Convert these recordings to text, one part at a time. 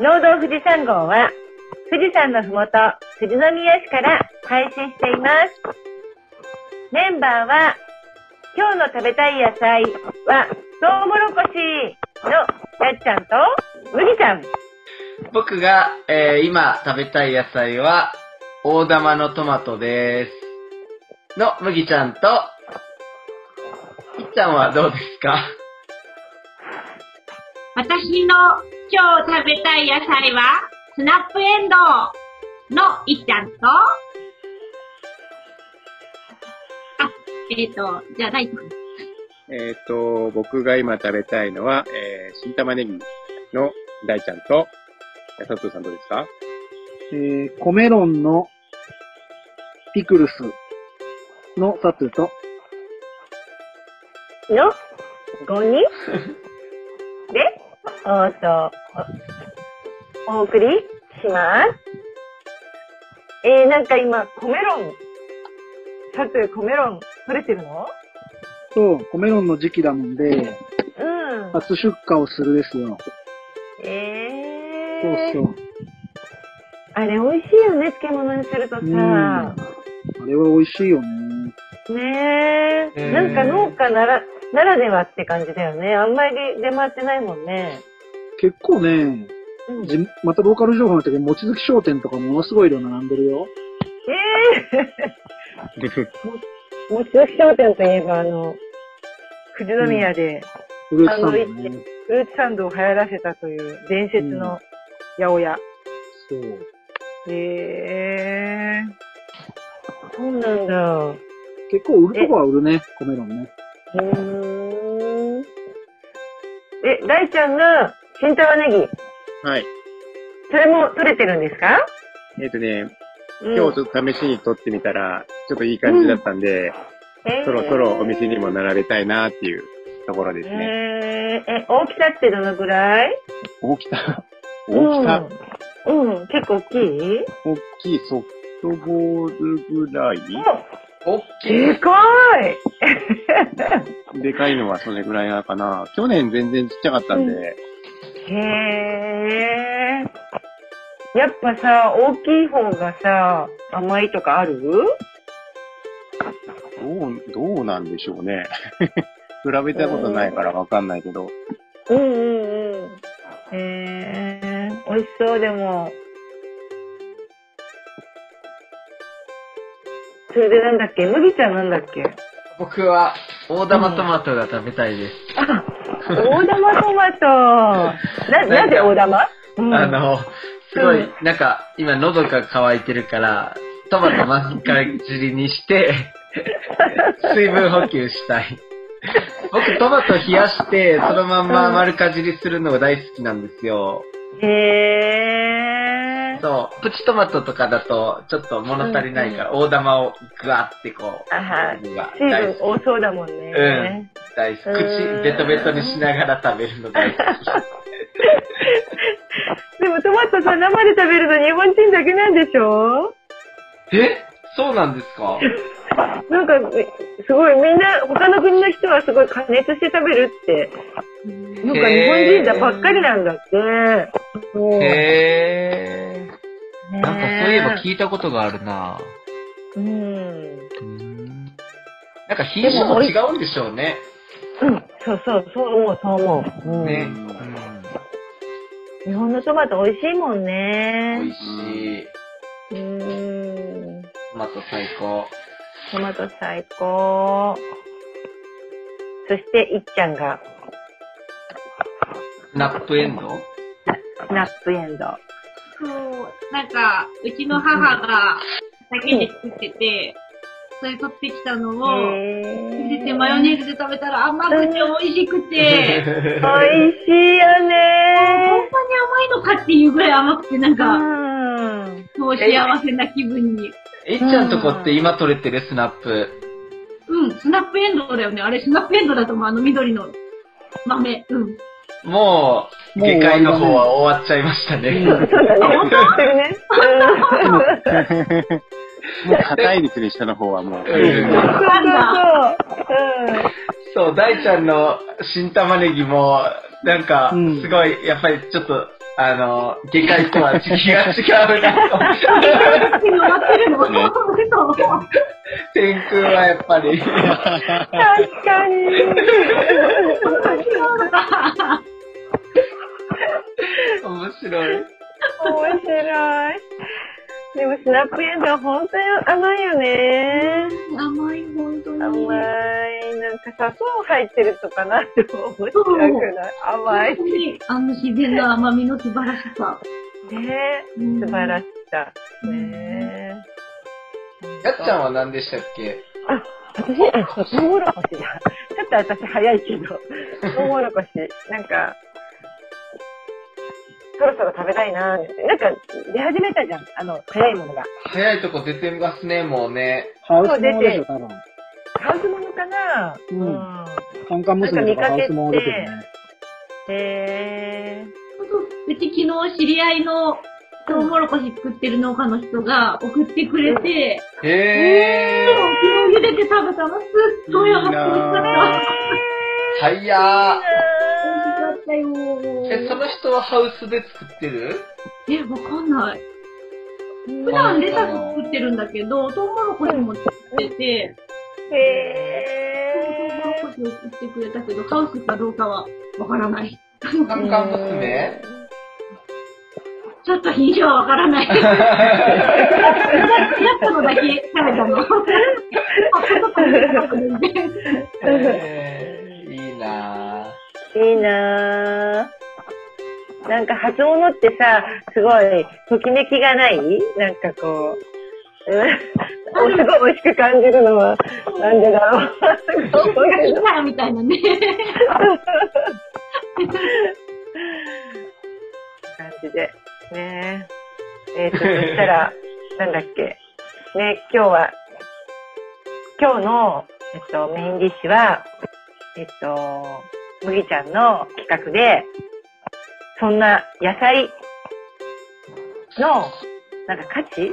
農道富士山号は、富士山のふもと、富士宮市から配信しています。メンバーは、今日の食べたい野菜は、トウモロコシのやっちゃんと、麦ちゃん。僕が、えー今食べたい野菜は、大玉のトマトです。の、麦ちゃんと、いっちゃんはどうですか？私の今日食べた。い野菜は、スナップエンドウのいっちゃんと、あ、えっ、と、じゃあ、大ちゃん。えっ、と、僕が今食べた。いのは、えー、新玉ねぎの大ちゃんと、え佐藤さんどうですかえー、コメロンのピクルスのサトゥと、の5人、おっと、おお送りします。えー、なんか今、コメロン、さて、コメロン、取れてるの？そう、コメロンの時期だもんで、うん。初出荷をするですよ。えー。そうそう。あれ、美味しいよね、漬物にするとさ。うん。あれは美味しいよね。ねえ。うんなんか農家なら、ならではって感じだよね。あんまり出回ってないもんね。結構ね、うん。じまたローカル情報の時に、もちづき商店とかものすごい量並んでるよ。えー。もちろん商店といえば、あの、富士宮で、フルーツサンドあのね。フルーツサンドを流行らせたという伝説の八百屋。そう。へえー。そうなんだ。結構売るとこは売るね、コメロンね。うーん。え、大ちゃんが新玉ねぎ、はい。それも取れてるんですか？えっ、とね、うん。今日ちょっと試しに撮ってみたら、ちょっといい感じだったんで、えー。そろそろお店にも並べたいなっていうところですね。えー、え、大きさってどのぐらい？大きさ？大きさ、うん。うん、結構大きい？大きいソフトボールぐらい？おっきでい。かい！でかいのはそれぐらいなのかな。去年全然ちっちゃかったんで、へえ。やっぱさ、大きい方がさ、甘いとかある？どう、どうなんでしょうね。比べたことないからわかんないけど。うんうんうん。へえ、美味しそうでも。それでなんだっけ？麦ちゃんなんだっけ？僕は、大玉トマトが食べたいです。あ、大玉トマト。な、なぜ大玉？うんあの、すごい、なんか、今喉が渇いてるから、トマト真っ赤汁にして、水分補給したい。僕、トマト冷やして、そのまんま丸かじりするのが大好きなんですよ。へえ。そう、プチトマトとかだと、ちょっと物足りないから、大玉をぐわってこう、あは水。分多そうだもんね。うん大好き。口うんベトベトにしながら食べるの大好き。でもトマトさ、生で食べるの日本人だけなんでしょ？え？そうなんですか？なんか、すごいみんな、他の国の人はすごい加熱して食べるって。なんか日本人だばっかりなんだって。へー。ねなんかそういえば聞いたことがあるなうん。うんなんか品種も違うんでしょうね。うん。そうそう、そう思う、そう思う。うんね。日本のトマト美味しいもんうん。ね。美味しい。うん。トマト最高。トマト最高。そして、いっちゃんが、スナップエンド？ナップエンドウ。そう、なんか、うちの母が酒で作ってて、それ取ってきたのを、入れてマヨネーズで食べたら甘くて美味しくて、美味しいよこんなにね甘いのかっていうぐらい甘くて、なんうか、ん。そう幸せな気分に。いっちゃんとこって今取れてるスナップ。うん、スナップエンドウだよね。あれ、スナップエンドウだと思う。あの緑の豆。うん。もう、下界の方は終わっちゃいましたね。そうだね。本知ってるね。もう硬いですね、下の方はもう。うんそうそうそう。そう、大ちゃんの新玉ねぎも、なんかうん、すごい、やっぱりちょっとあの、下界とは次が違うなと。終わってるのね天空はやっぱり。確かに。面白い。面白い。でもスナップエンドウは本当に甘いよね。甘い、本当に。甘い。なんか砂糖入ってるとかなって思っちゃうくらい？甘い。本当にあの自然な甘みの素晴らしさ。ねうん素晴らしさ。ねやっちゃんは何でしたっけ？私、あ、そう、トウモロコシだ。ちょっと私早いけど、トウモロコシ、なんか、そろそろ食べたいなーって。なんか、出始めたじゃん。あの、早いものが。早いとこ出てますね、もうね。ハウスものでしょ、多分。ハウスものかなうんカンカン娘とかハウスものですよね。へうち昨日知り合いのトウモロコシ作ってる農家の人が送ってくれて、へー。昨日茹でて食べたのすっごい美味しかった。早ー。美味しかったよえ、その人はハウスで作ってる？え、わかんない。普段レタス作ってるんだけど、トウモロコシも作ってて、ー。へトウモロコシを送ってくれたけど、ハウスかどうかはわからない。カンカン娘？ちょっと品種はわからない。やったのだけ食べたの。えー、いいなぁ。いいなぁ。なんか初物ってさ、すごい、ときめきがない？なんかこう、うんすごい美味しく感じるのは、なんでだろう。すごいけどピザみたいなね。感じで。ねえ。えっ、と、そしたら、なんだっけ。ね、今日は、今日の、えっと、メインディッシュは、えっと、麦ちゃんの企画で、そんな野菜の、なんか価値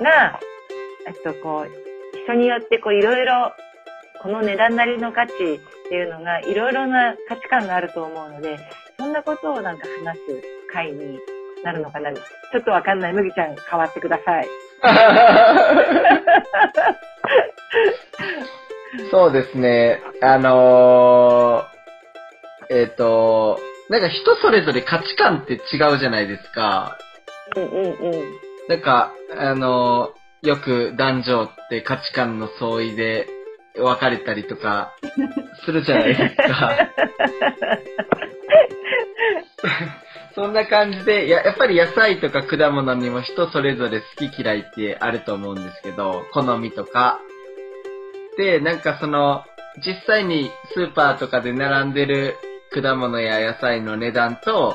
が、えっと、こう、人によってこう、いろいろ、この値段なりの価値っていうのが、いろいろな価値観があると思うので、そんなことをなんか話す会になるのかな？ちょっとわかんない。麦ちゃん変わってください。そうですね。あのー、えっ、と、なんか人それぞれ価値観って違うじゃないですか。うんうんうん。なんか、あのー、よく男女って価値観の相違で別れたりとかするじゃないですか。そんな感じでや、やっぱり野菜とか果物にも人それぞれ好き嫌いってあると思うんですけど、好みとか。で、なんかその、実際にスーパーとかで並んでる果物や野菜の値段と、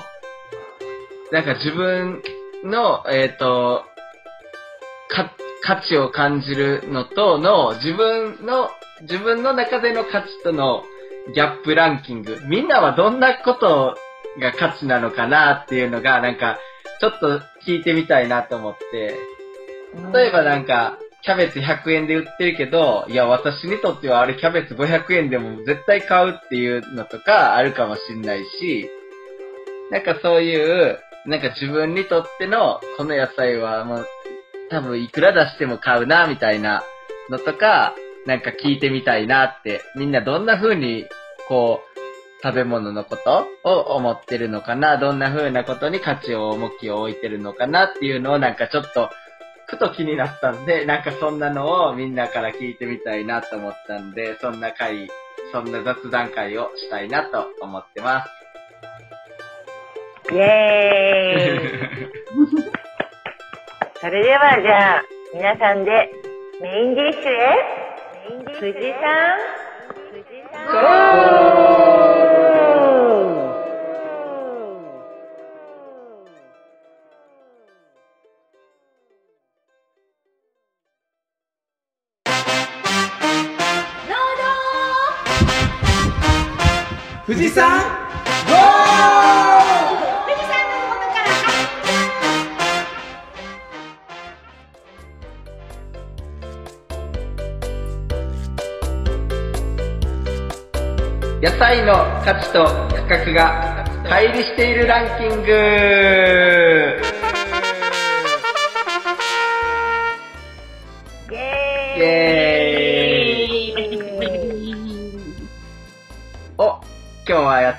なんか自分の、えっ、と、か、価値を感じるのとの、自分の、自分の中での価値とのギャップランキング。みんなはどんなことが価値なのかなっていうのが、なんか、ちょっと聞いてみたいなと思って。例えばなんか、キャベツ100円で売ってるけど、いや、私にとってはあれキャベツ500円でも絶対買うっていうのとかあるかもしんないし、なんかそういう、なんか自分にとっての、この野菜はもう、多分いくら出しても買うな、みたいなのとか、なんか聞いてみたいなって、みんなどんな風に、こう、食べ物のことを思ってるのかな、どんな風なことに価値を重きを置いてるのかなっていうのをなんかちょっと、ふと気になったんで、なんかそんなのをみんなから聞いてみたいなと思ったんで、そんな会、そんな雑談会をしたいなと思ってます。イェーイ。それではじゃあ、皆さんでメインディッシュへ、富士山、富士山、富士山野菜の価値と価格が乖離しているランキング。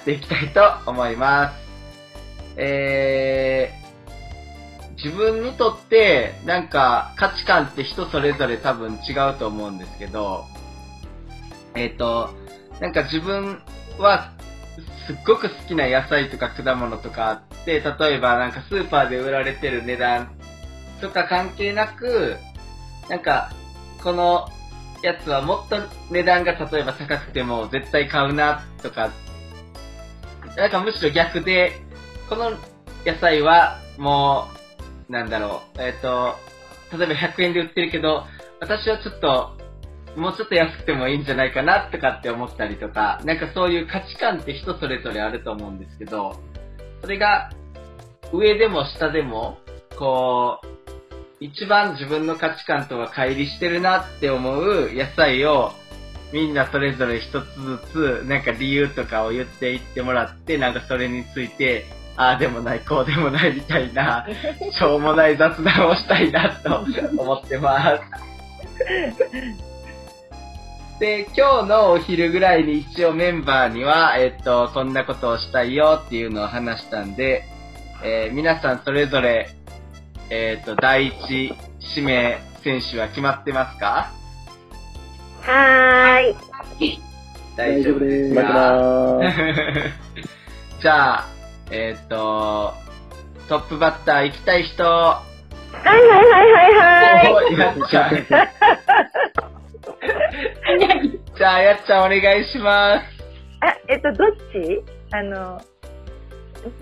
っていきたいと思います。えー、自分にとってなんか価値観って人それぞれ多分違うと思うんですけど、えっ、と、なんか自分はすっごく好きな野菜とか果物とかあって、例えばなんかスーパーで売られてる値段とか関係なく、なんか、このやつはもっと値段が例えば高くても絶対買うなとか、なんかむしろ逆で、この野菜はもう、なんだろう、えっ、と、例えば100円で売ってるけど、私はちょっと、もうちょっと安くてもいいんじゃないかなとかって思ったりとか、なんかそういう価値観って人それぞれあると思うんですけど、それが上でも下でも、こう、一番自分の価値観とは乖離してるなって思う野菜をみんなそれぞれ一つずつなんか理由とかを言っていってもらってなんかそれについてああでもないこうでもないみたいな しょうもない雑談をしたいなと思ってます。で、今日のお昼ぐらいに一応メンバーには、えっと、こんなことをしたいよっていうのを話したんで、えー皆さんそれぞれえっ、と、第一指名選手は決まってますか？はーい。大丈夫です待ってまーす。じゃあ、えっ、と、トップバッター行きたい人、はいはいはいはいはい。おやっちゃん。じゃあ、やっちゃんお願いします。あ、えっと、どっち？あの、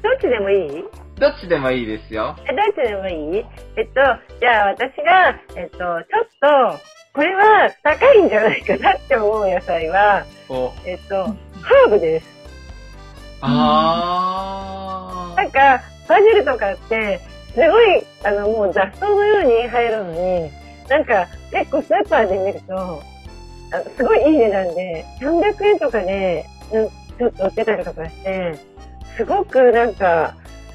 どっちでもいい？どっちでもいいですよ。え、どっちでもいい？えっと、じゃあ私が、えっと、ちょっと、これは高いんじゃないかなって思う野菜は、お、えっと、ハーブです。あなんか、バジルとかって、すごい、あの、もう雑草のように入るのに、なんか、結構スーパーで見ると、あすごいいい値段で、300円とかで、うんちょっと売ってたりとかして、すごくなんか、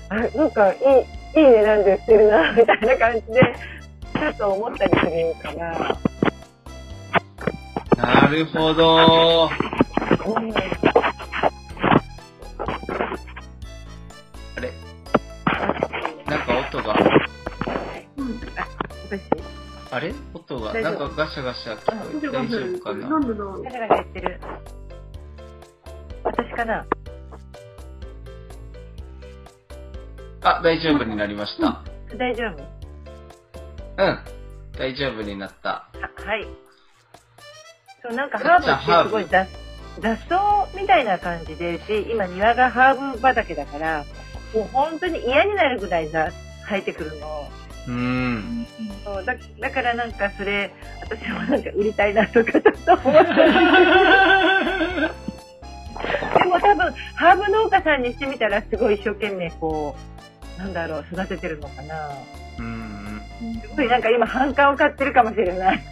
あ、なんかいい、いい値段で売ってるな、みたいな感じで、ちょっと思ったりするから、なるほど。うん、あれ？なんか音が、おかしいあれ？音が、なんかガシャガシャ聞こえて大丈夫かな？なんでだろうガシャガシャ言ってる。私かな？あ、大丈夫になりました。大丈夫うん。大丈夫になった。ははい。そう、なんかハーブってすごい雑雑草みたいな感じで、で、今庭がハーブ畑だから、もう本当に嫌になるぐらい雑生えてくるの。うーん。そうだだからなんかそれ、私もなんか売りたいなとかちょっと思って。でも多分、ハーブ農家さんにしてみたらすごい一生懸命こう、なんだろう、育ててるのかな。すごいなんか今反感を買ってるかもしれない。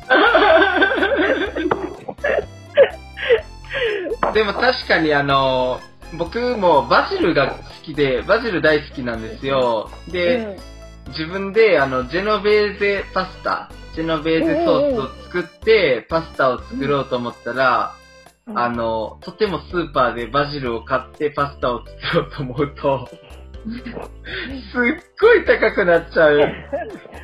でも確かにあの、僕もバジルが好きで、バジル大好きなんですよ。で、自分であの、ジェノベーゼパスタ、ジェノベーゼソースを作って、パスタを作ろうと思ったら、うんあの、とてもスーパーでバジルを買ってパスタを作ろうと思うと、すっごい高くなっちゃう。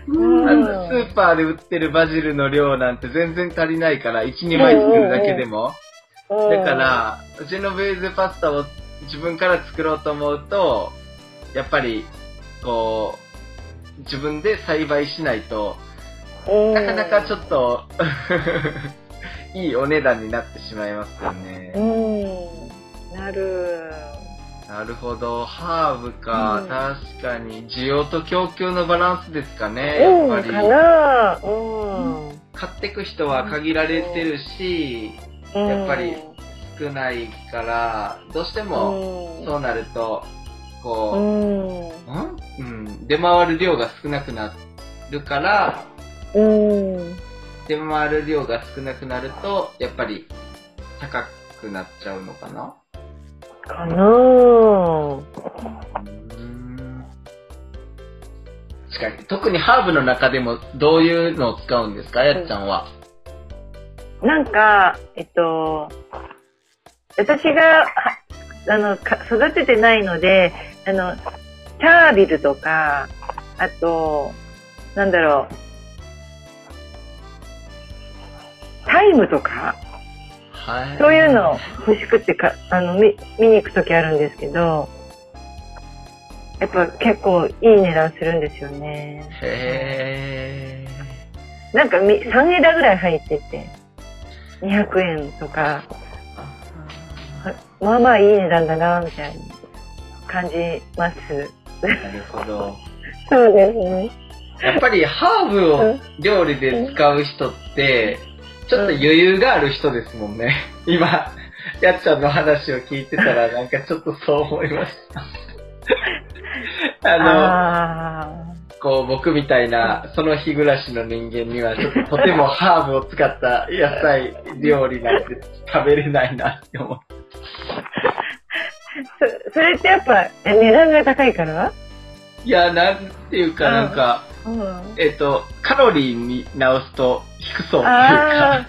うんあのスーパーで売ってるバジルの量なんて全然足りないから、1、2枚作るだけでも。だから、ジェノベーゼパスタを自分から作ろうと思うと、やっぱり、こう、自分で栽培しないと、うん、なかなかちょっと、いいお値段になってしまいますようね。ん。なる。なるほど、ハーブか、うん。確かに、需要と供給のバランスですかね、うん、やっぱり。かな。うん。買ってく人は限られてるし、やっぱり少ないから、どうしても、そうなると、うこう、ん。ん。うん、出回る量が少なくなるから、うん。出回る量が少なくなると、やっぱり高くなっちゃうのかなかなぁ。確かに。特にハーブの中でもどういうのを使うんですか？やっちゃんは。なんか、えっと、私が、はあの、か育ててないので、あの、チャービルとか、あと、なんだろう、タイムとか、はい。そういうの欲しくてか、あの、見、見に行くときあるんですけど、やっぱ結構いい値段するんですよね。へなんかみ3枝ぐらい入ってて、200円とか、まあまあいい値段だな、みたいに感じます。ー。なるほど。そうですね。やっぱりハーブを料理で使う人って、ちょっと余裕がある人ですもんね。今、やっちゃんの話を聞いてたら なんかちょっとそう思いました。あの、あこう僕みたいなその日暮らしの人間にはちょっととてもハーブを使った野菜料理なんて食べれないなって思って。ー そそれってやっぱえ値段が高いから？いや、なんていうかなんか、うん。えっと、カロリーに直すと低そうっていうあ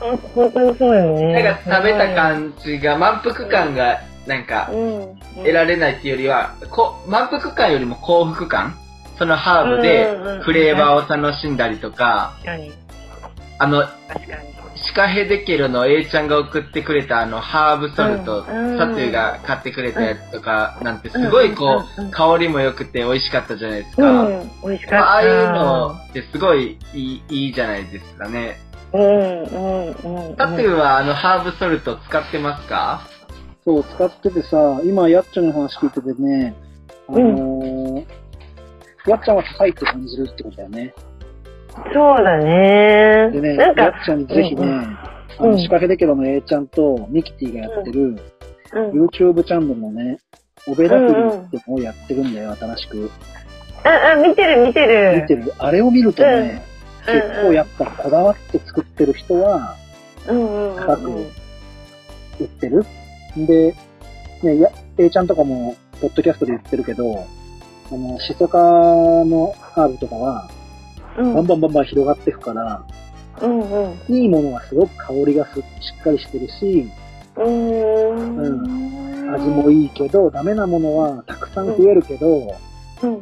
か、本当にそうよね。なんか食べた感じが満腹感がなんかうん。得られないっていうよりは、こ満腹感よりも幸福感そのハーブでうんフレーバーを楽しんだりとか。あの、確かに。シカヘデケロの A ちゃんが送ってくれたあのハーブソルト、うんサトゥが買ってくれたやつとかなんてすごいこう、香りも良くて美味しかったじゃないですか。うん。美味しかった。ああいうのってすごいいいいいじゃないですかね。うん、うん、うん。サトゥはあのハーブソルト使ってますか？そう、使っててさ、今、やっちゃんの話聞いててね、あのーやっちゃんは高いって感じるってことだよね。そうだね。でね、なんか、やっちゃんにぜひね、うんあの、うん仕掛けだけどの A ちゃんとミキティがやってる、うん。YouTube チャンネルのね、オベラフリーってのをやってるんだよ、新しく。あ、あ、見てる見てる。見てる？あれを見るとね、うん結構やっぱこだわって作ってる人はうんうんうん高く売ってる？で、ね、や、A ちゃんとかも、ポッドキャストで言ってるけど、あの、シソ科のハーブとかは、うん。バンバンバンバン広がっていくから、うんうん。いいものはすごく香りがすしっかりしてるし、うーん。味もいいけど、ダメなものはたくさん増えるけど、うん。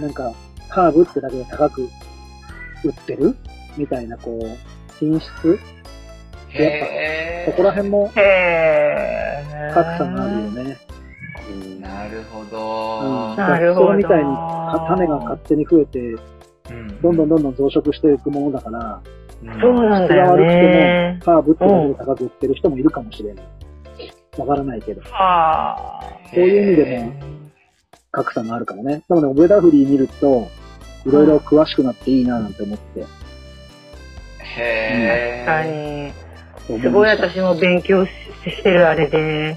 なんか、ハーブってだけで高く売ってる？みたいな、こう、品質？へそこら辺も。格差があるよね。なるほうん。ど。なるほどみたいにか種が勝手に増えて、うんどんどんどんどん増殖していくものだから、そうなんだよね。質が悪くても、ハーブって高く売ってる人もいるかもしれない。わからないけど、はあ。そういう意味でも格差があるかもね。でもね、オベダフリー見ると、いろいろ詳しくなっていいななんて思って。へ確かーに。すごい私も勉強ししてるあれで。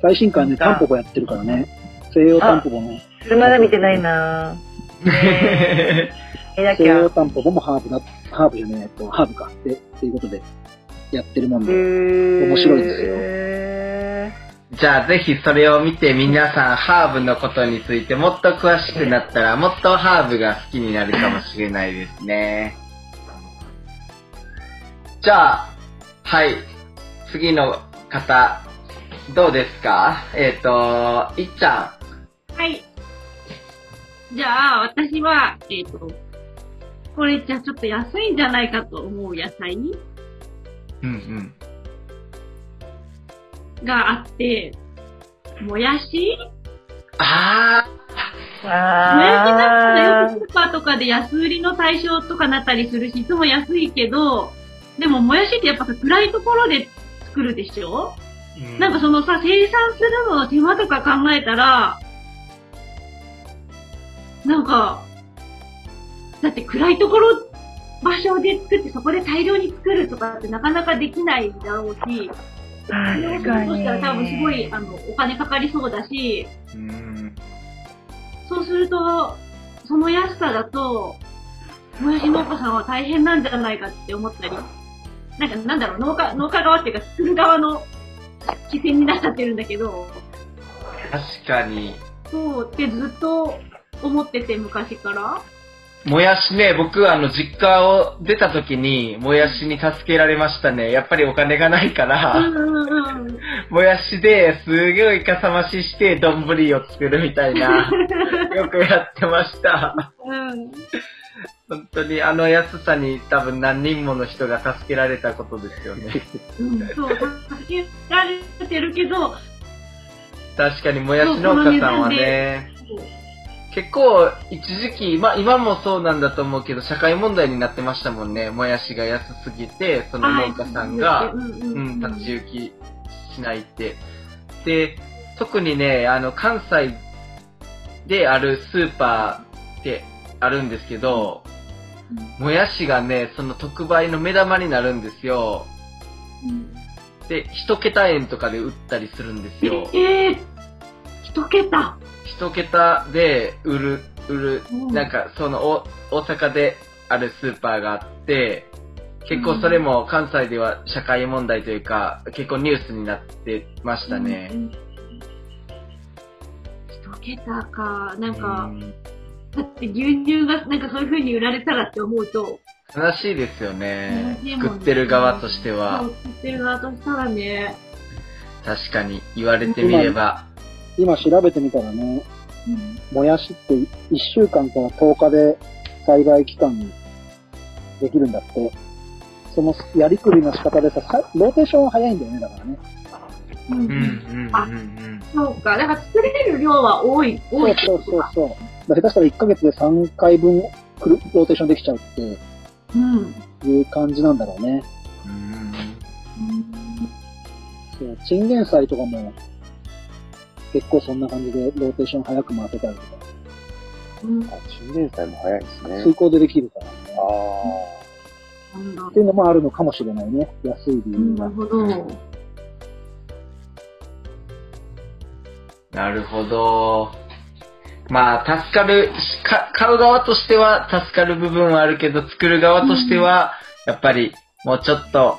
最新回ね、タンポポやってるからね。西洋タンポポの、それまだ見てないなえ だ西きゃ。洋タンポポもハーブだ、ハーブじゃねえ、と、ハーブかって、っていうことで、やってるもんで。面面白いですよよ。じゃあぜひそれを見て皆さんハーブのことについてもっと詳しくなったらもっとハーブが好きになるかもしれないですね。じゃあ、はい。次の方、どうですか？えっ、と、いっちゃはい。じゃあ、私は、えっ、と、これじゃあちょっと安いんじゃないかと思う野菜ん。うんうん。があって、もやし？あもやしなんかあよくスーパーとかで安売りの対象とかなったりするし、いつも安いけど、でももやしってやっぱさ暗いところで作るでしょ、ーなんかそのさ、生産するのの手間とか考えたら、なんか、だって暗いところ、場所で作ってそこで大量に作るとかってなかなかできないだろうし、それをする。としたら多分すごい、あの、お金かかりそうだし、うんそうすると、その安さだと、もやし農家さんは大変なんじゃないかって思ったり、なんかなんだろう、農家、農家側っていうか作る側の規制になっちゃってるんだけど、確かに。そうってずっと思ってて、昔から。もやしね、僕あの、実家を出た時に、もやしに助けられましたね。やっぱりお金がないかうら。もやしですごいかさ増しして、丼を作るみたいな、よくやってました。うん。本当にあの安さに多分何人もの人が助けられたことですよね。うん、そう、助けられてるけど、確かにもやし農家さんはね、結構一時期、まあ今もそうなんだと思うけど、社会問題になってましたもんね。もやしが安すぎて、その農家さんが、うんうん、立ち行きしないって。で、特にね、あの、関西であるスーパーってあるんですけど、もやしがね、その特売の目玉になるんですよ。で、一桁円とかで売ったりするんですよ。ええ一桁。一桁で売る、売る、うんなんかそのお大阪であるスーパーがあって、結構それも関西では社会問題というか、結構ニュースになってましたねう。ん。一桁か。なんうか、んだって牛乳がなんかそういう風に売られたらって思うと、悲しいですよねね作ってる側としては。作ってる側としたらね、確かに言われてみれば。今調べてみたらね、もやしって1週間から10日で栽培期間できるんだって。そのやりくりの仕方でさ、さローテーションは早いんだよね、だからね。うんうんうんうんあうん。そうか。だから作れる量は多い、多い。そうそうそう下手したら1ヶ月で3回分くるローテーションできちゃうってうん。いう感じなんだろうね。うんそう、チンゲン菜とかも結構そんな感じでローテーション早く回せたりとか、うん。あ、チンゲン菜も早いですね。水耕でできるからね。あなんだっていうのもあるのかもしれないね。安い理由がなる。ほど。なるほど。まあ、助かる、か買う側としては助かる部分はあるけど、作る側としては、やっぱり、もうちょっと、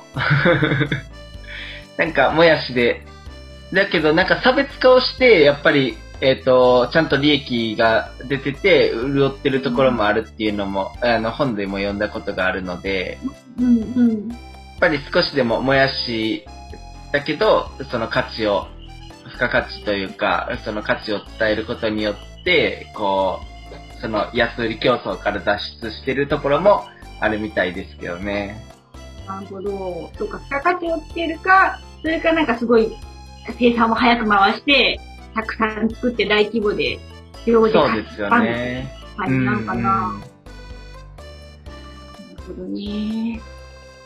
なんか、もやしで、だけど、なんか差別化をして、やっぱり、えっ、と、ちゃんと利益が出てて、潤ってるところもあるっていうのも、あの、本でも読んだことがあるので、うんうん。やっぱり少しでももやしだけど、その価値を、付加価値というか、その価値を伝えることによって、こう、その安売り競争から脱出してるところもあるみたいですけどね。なるほど。そうか、付加価値をつけるか、それかなんかすごい生産を早く回して、たくさん作って大規模で、量でそうですよね。感じなのかな。なうんるほどね。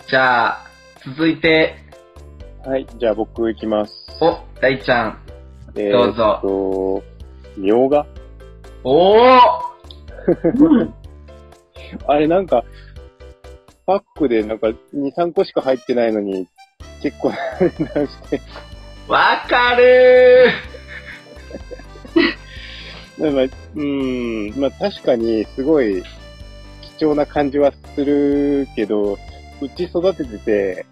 じゃあ、続いて、あ。はい、じゃあ僕行きます。お、大ちゃん。えどうぞーっと、みょうがおーうん。あれなんか、パックでなんか2、3個しか入ってないのに、結構して、わかる まあ、まあうーん、まあ確かにすごい貴重な感じはするけど、うち育ててて、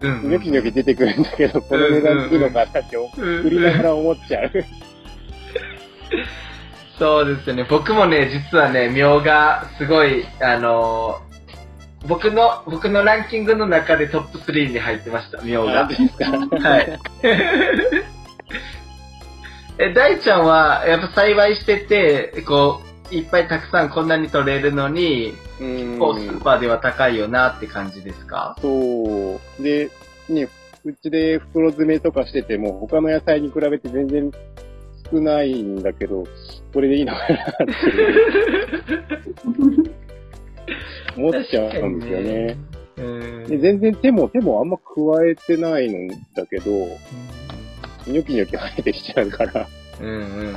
ーうんニョキニョキ出てくるんだけど、この値段するのかなってうん売りながら思っちゃう。そうですよね。僕もね、実はね、みょうが、すごい、あのー僕の、僕のランキングの中でトップ3に入ってました、みょうがあ。ですか。はい。え、大ちゃんは、やっぱ栽培してて、こう、いっぱいたくさんこんなに取れるのに、うーんこう、スーパーでは高いよなって感じですか？そう。で、ね、うちで袋詰めとかしてても、他の野菜に比べて全然少ないんだけど、これでいいのかなって 思っちゃうんですよね。うんで全然手も、手もあんま加えてないんだけど、ニョキニョキ生えてきちゃうから、うんうんうんう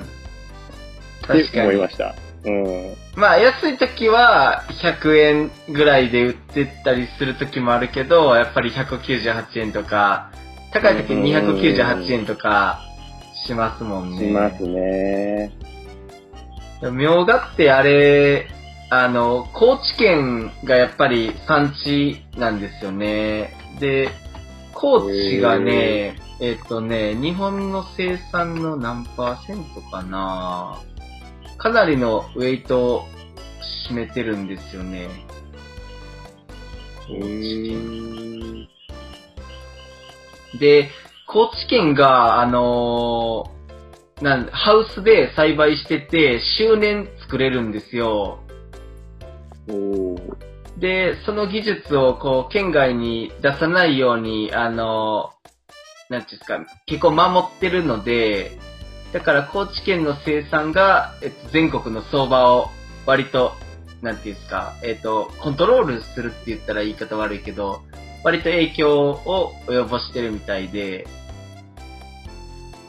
ん。って思いました。うん。まあ、安い時は100円ぐらいで売ってたりする時もあるけど、やっぱり198円とか、高い時に298円とかしますもんね。しますね。みょうがってあれ、あの、高知県がやっぱり産地なんですよね。で、高知がね、えっ、とね、日本の生産の何パーセントかなかなりのウェイトを占めてるんですよね。うーん。で、高知県が、あのーなん、ハウスで栽培してて、周年作れるんですよ。で、その技術をこう、県外に出さないように、あの、なんていうんですか、結構守ってるので、だから高知県の生産が、えっと、全国の相場を割と、なんていうんですか、えっと、コントロールするって言ったら言い方悪いけど、割と影響を及ぼしてるみたいで、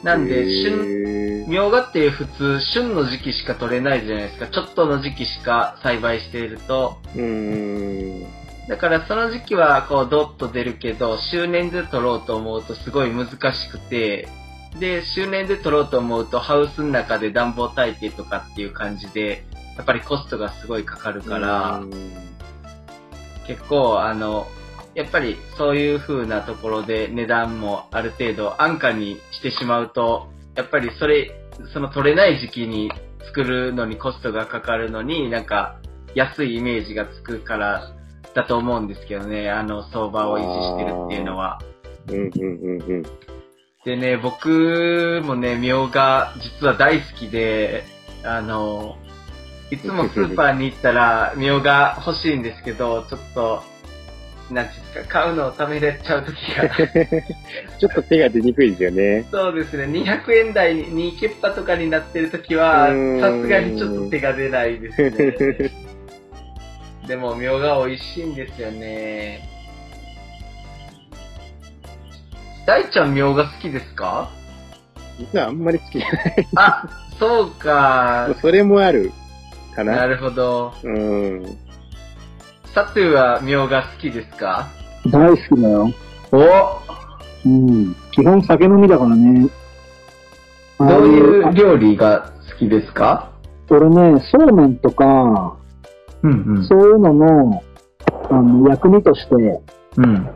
なんで、旬、旬。みょうがって普通、旬の時期しか取れないじゃないですか。ちょっとの時期しか栽培していると。うーん。だからその時期はこうドッと出るけど、周年で取ろうと思うとすごい難しくて、で、周年で取ろうと思うとハウスの中で暖房炊いてとかっていう感じで、やっぱりコストがすごいかかるから、結構あの、やっぱりそういう風なところで値段もある程度安価にしてしまうと、やっぱりそれ、その取れない時期に作るのにコストがかかるのになんか安いイメージがつくからだと思うんですけどね、あの相場を維持してるっていうのは。うんうんうんうん。でね、僕もね、みょうが実は大好きで、あの、いつもスーパーに行ったら、みょうが欲しいんですけど、ちょっと、なんですか、買うのをためらっちゃう時が。ちょっと手が出にくいですよね。そうですね、200円台に2ケッパとかになってる時はうーん、さすがにちょっと手が出ないですね。でも、みょうが美味しいんですよね。大ちゃんみょうが好きですか？実はあんまり好きじゃない。あ、そうか。それもあるかな。なるほど。うん。サトゥはみょうが好きですか？大好きだよ。おうん。基本酒飲みだからね。どういうあ料理が好きですか？俺ね、そうめんとか、うんそういうのの、あの、薬味としてうん。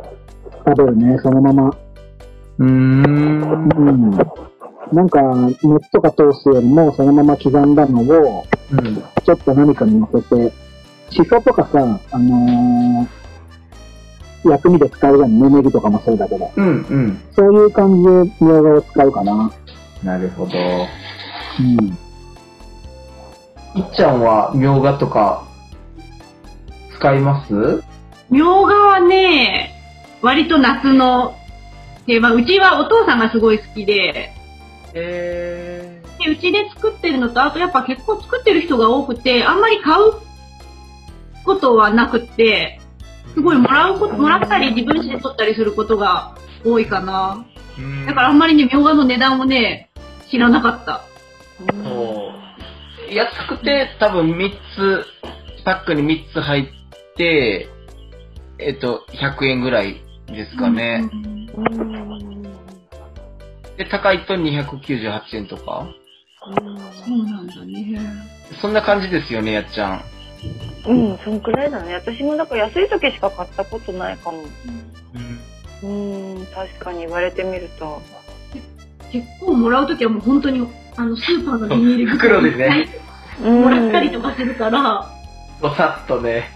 食べるね、そのまま。うん。うーん。うん。なんか、熱とか通すよりも、そのまま刻んだのを、うん。ちょっと何かに乗せて、シソとかさ、あのー、薬味で使うじゃん。ねネギとかもそうだけど。うん。うん。そういう感じでみょうがを使うかな。なるほど。うん。いっちゃんはみょうがとか使います？みょうがはね、割と夏の定番。うちはお父さんがすごい好きで、えでうちで作ってるのと、あとやっぱ結構作ってる人が多くて、あんまり買うことはなくって、すごいもらうこと、もらったり自分家で取ったりすることが多いかな。ー。だからあんまりね、みょうがの値段をね、知らなかった。そう。安くて多分3つ、パックに3つ入って、えっと、100円ぐらいですかね。で、高いと298円とか。そうなんだね。そんな感じですよね、やっちゃん。うん、そんくらいだね。私もだから安い時しか買ったことないかも。うん、確かに言われてみると。結構もらうときはもう本当に、あの、スーパーのビニール袋でねうんもらったりとかするから、ぼさっとね。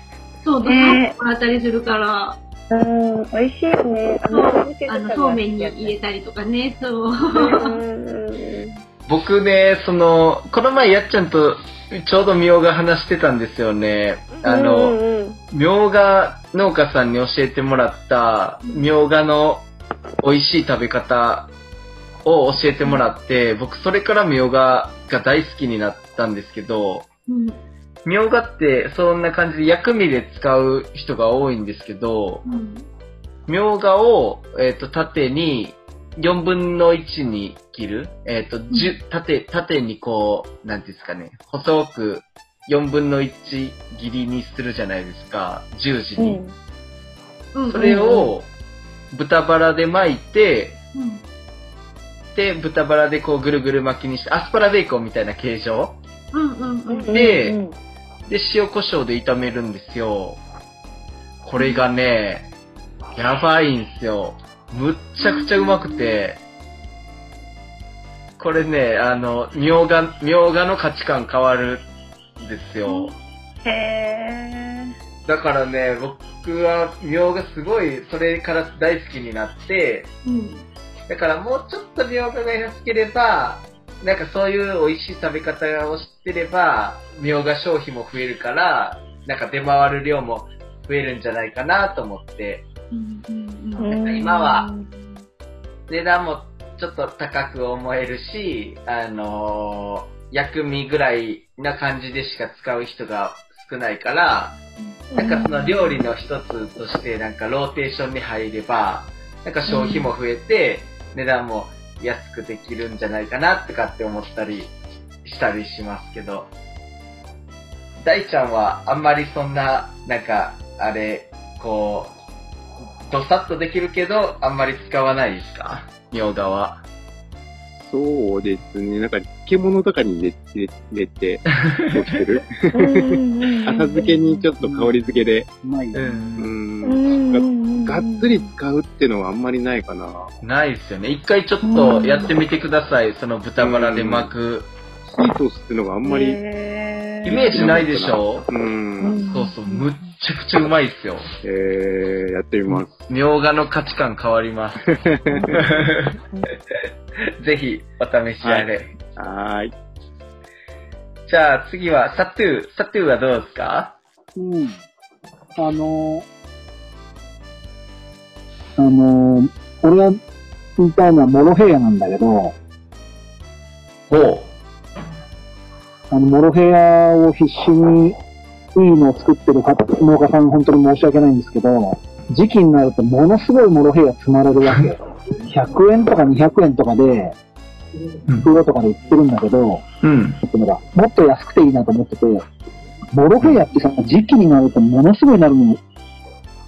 そう、どねもらったりするから、うん、美味しいよね。あの、あの、そうめんに入れたりとかね、そう。うん僕ね、その、この前やっちゃんとちょうどみょうが話してたんですよね。あうの、んうん。みょうが農家さんに教えてもらった、みょうがの美味しい食べ方を教えてもらって、僕それからみょうがが大好きになったんですけど、うん。みょうがってそんな感じで薬味で使う人が多いんですけど、うん。みょうがを、えっ、と、縦に4分の1に切る？えっ、と、じゅ縦、縦にこう、なんていうんですかね、細く4分の1切りにするじゃないですか、十字に。うん。うんそれを豚バラで巻いて、うん。で、豚バラでこうぐるぐる巻きにして、アスパラベーコンみたいな形状？うんうんうん。でうんで、塩コショウで炒めるんですよ。これがね、やばいんですよ。むっちゃくちゃうまくて、これね、あの、みょうが、みょうがの価値観変わるんですよ。へー。だからね、僕はみょうがすごい、それから大好きになって、うん。だからもうちょっとみょうがが安ければ、なんかそういう美味しい食べ方を知ってれば、みょうが消費も増えるから、なんか出回る量も増えるんじゃないかなと思って、うんうんうん。今は値段もちょっと高く思えるし、あのー薬味ぐらいな感じでしか使う人が少ないから、なんかその料理の一つとしてなんかローテーションに入れば、なんか消費も増えて、値段も安くできるんじゃないかなとかって思ったりしたりしますけど、大ちゃんはあんまりそんな、なんか、あれ、こう、どさっとできるけど、あんまり使わないですか？みょうがは。そうですね。なんか、漬物とかに入れ入れ入れて、こうしてる。浅漬けにちょっと香り付けで、うまいよ。うんん。がっつり使うってのはあんまりないかな。ないですよね。一回ちょっとやってみてください。その豚バラで巻く。火通すってのがあんまり、イメージないでしょ？うん。そうそう、むっちゃくちゃうまいっすよ。えー、やってみます。みょうがの価値観変わります。ぜひ、お試しあれ。はーい。じゃあ次は、サトゥー。サトゥーはどうですか？うん。あのー、あのー、俺が言いたいのはモロヘイヤなんだけど、ほあの、モロヘイヤを必死にいいのを作ってるか農家さん本当に申し訳ないんですけど、時期になるとものすごいモロヘイヤ積まれるわけ。100円とか200円とかで、袋とかで売ってるんだけど、う。うん。もっと安くていいなと思ってて、モロヘイヤってさ、時期になるとものすごいなるの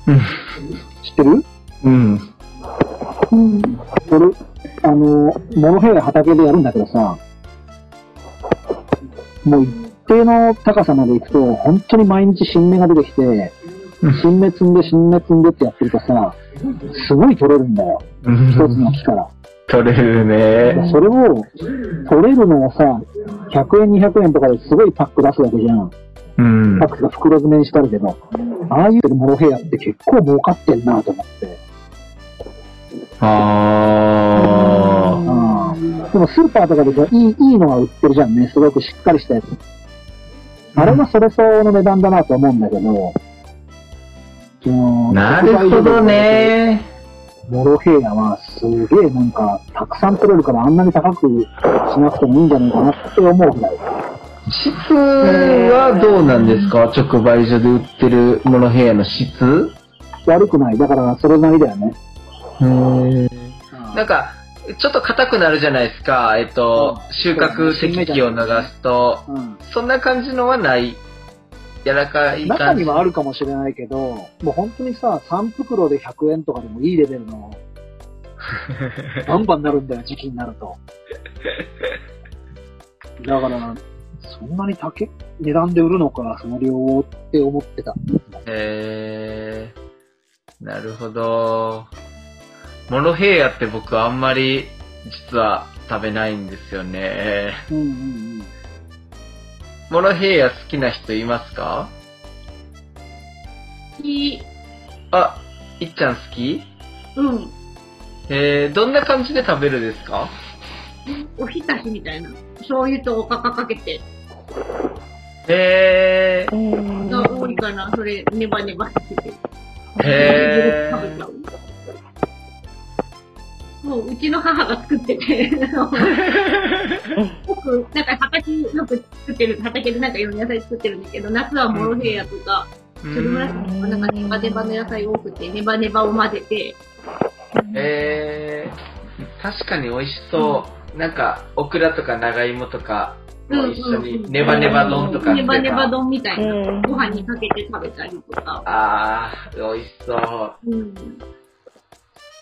うん。知ってる？うん。俺、あの、モロヘイヤ畑でやるんだけどさ、もう一定の高さまで行くと、本当に毎日新芽が出てきて、新芽積んで新芽積んでってやってるとさ、すごい取れるんだよ。一つの木から。取れるね。それを、取れるのをさ、100円200円とかですごいパック出すわけじゃん。うんパックが袋詰めにしてあるけど、ああいうモロヘイヤって結構儲かってんなと思って。あうんでもスーパーとかでさ、いい、いいのが売ってるじゃんね。すごくしっかりしたやつ。あれはそれ相応の値段だなと思うんだけど、そのー。なるほど。ね。モロヘイヤはすげえなんか、たくさん取れるからあんなに高くしなくてもいいんじゃないかなって思うぐらい。質はどうなんですか？直売所で売ってるモロヘイヤの質？悪くない。だからそれなりだよね。なんか、ちょっと硬くなるじゃないですか。えっと、うん収穫適期を流すと、うんそんな感じのはない。柔らかい中感じ。にはあるかもしれないけど、もう本当にさ、3袋で100円とかでもいいレベルの、バンバンなるんだよ、時期になると。だから、そんなに高い値段で売るのか、その量をって思ってた。へー。なるほど。モロヘイヤって僕あんまり実は食べないんですよね。うんうんうん。モロヘイヤ好きな人いますか？いい。あ、いっちゃん好き？うん。えー、どんな感じで食べるですか？おひたしみたいな。醤油とおかかかけて。へー。うんが多いかな。それ、ネバネバしてて。へー食べちゃう。もう、うちの母が作ってて、僕、なんか畑よく作ってる、畑でなんかいろんな野菜作ってるんだけど、夏はモロヘイヤとか、うそれぐらいとか、なんかネバネバの野菜多くて、ネバネバを混ぜて、えー、確かに美味しそう。なんか、オクラとか長芋とかも一緒にネバネバ丼とかネバネバ丼みたいな。うんご飯にかけて食べたりとか。あー、美味しそう。うん。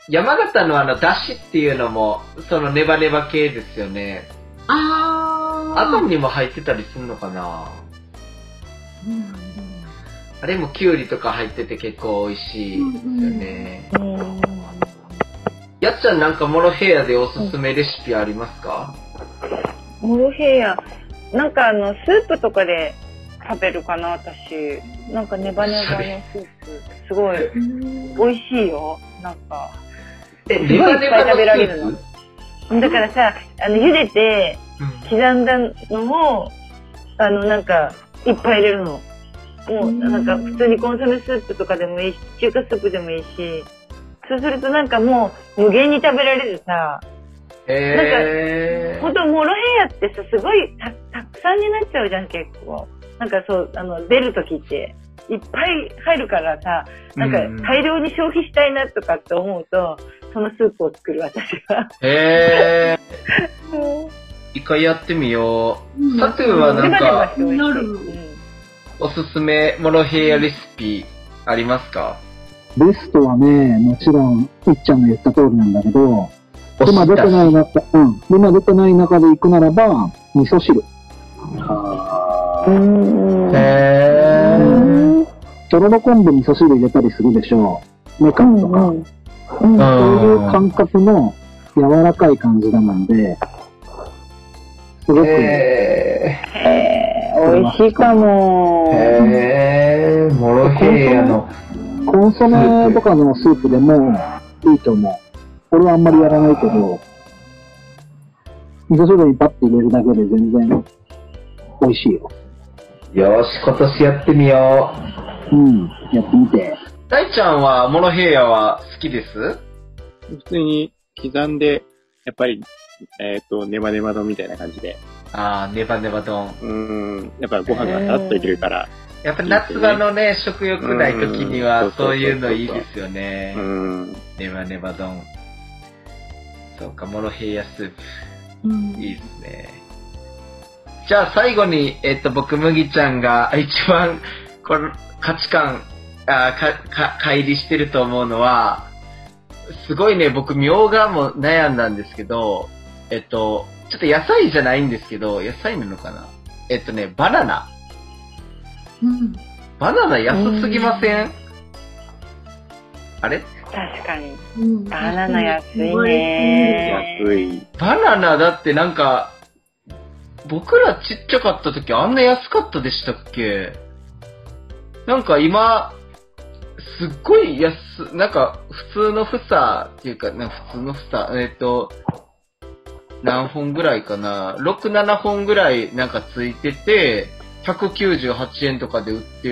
山形のあの、だしっていうのも、そのネバネバ系ですよね。あー。あとにも入ってたりするのかな？うんあれもキュウリとか入ってて結構美味しいですよね。やっちゃんなんかモロヘイヤでおすすめレシピありますか、モロヘイヤ。なんかあの、スープとかで食べるかな、私。なんかネバネバのスープ。すごい、美味しいよ。なんか。え、すごいいっぱい食べられるの。だからさ、あの、茹でて、プ刻んだのを、あの、なんか、いっぱい入れるの。もう、なんか、普通にコンソメスープとかでもいいし、中華スープでもいいし、そうするとなんかもう、無限に食べられるさ、へほんと、モロヘイヤってさ、すごいた、たくさんになっちゃうじゃん、結構。なんかそう、あの、出るときって、いっぱい入るからさ、なんか大量に消費したいなとかって思うと、そのスープを作る、私は。へー。一回やってみよう。サトゥーはなんか、おすすめモロヘイヤレシピありますか？ベストはね、もちろん、いっちゃんが言った通りなんだけど、お今出てない中、うん、今出てない中で行くならば、味噌汁。あうんへー。とろろ昆布味噌汁入れたりするでしょう。メカンとか。うんそういう感覚の柔らかい感じなもんで、すごく、へへー、美味しいかもー。。へー。モロヘイヤの。コンソメとかのスープでもいいと思う。俺はあんまりやらないけど、味噌汁にパッて入れるだけで全然美味しいよ。よし、今年やってみよう。うん、やってみて。大ちゃんはモロヘイヤは好きです？普通に刻んで、やっぱり、えっ、と、ネバネバ丼みたいな感じで。あー、ネバネバ丼。うーん、やっぱご飯がさっといけるから、やっぱ夏場のね、食欲ない時にはうんそういうのいいですよねう。ん。ネバネバ丼。そうか、モロヘイヤスープ。うんいいですね。じゃあ最後に、えっと、僕、麦ちゃんが一番、この価値観、あか、か、乖離してると思うのは、すごいね、僕、みょうがも悩んだんですけど、えっと、ちょっと野菜じゃないんですけど、野菜なのかな？えっとね、バナナ。うん。バナナ安すぎません？あれ？確かに。うん。バナナ安いね。安い。バナナだってなんか、僕らちっちゃかった時あんな安かったでしたっけ？なんか今、すっごい安、なんか普通の房っていうか、なんか普通の房、えっ、と、何本ぐらいかな ?6、7本ぐらいなんかついてて、198円とかで売って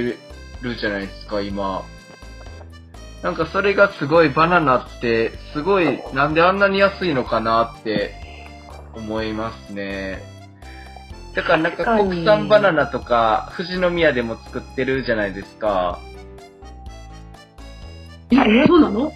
るじゃないですか、今。なんかそれがすごいバナナって、すごい、なんであんなに安いのかなって思いますね。だからなんか国産バナナとか、富士宮でも作ってるじゃないですか。え、そうなの？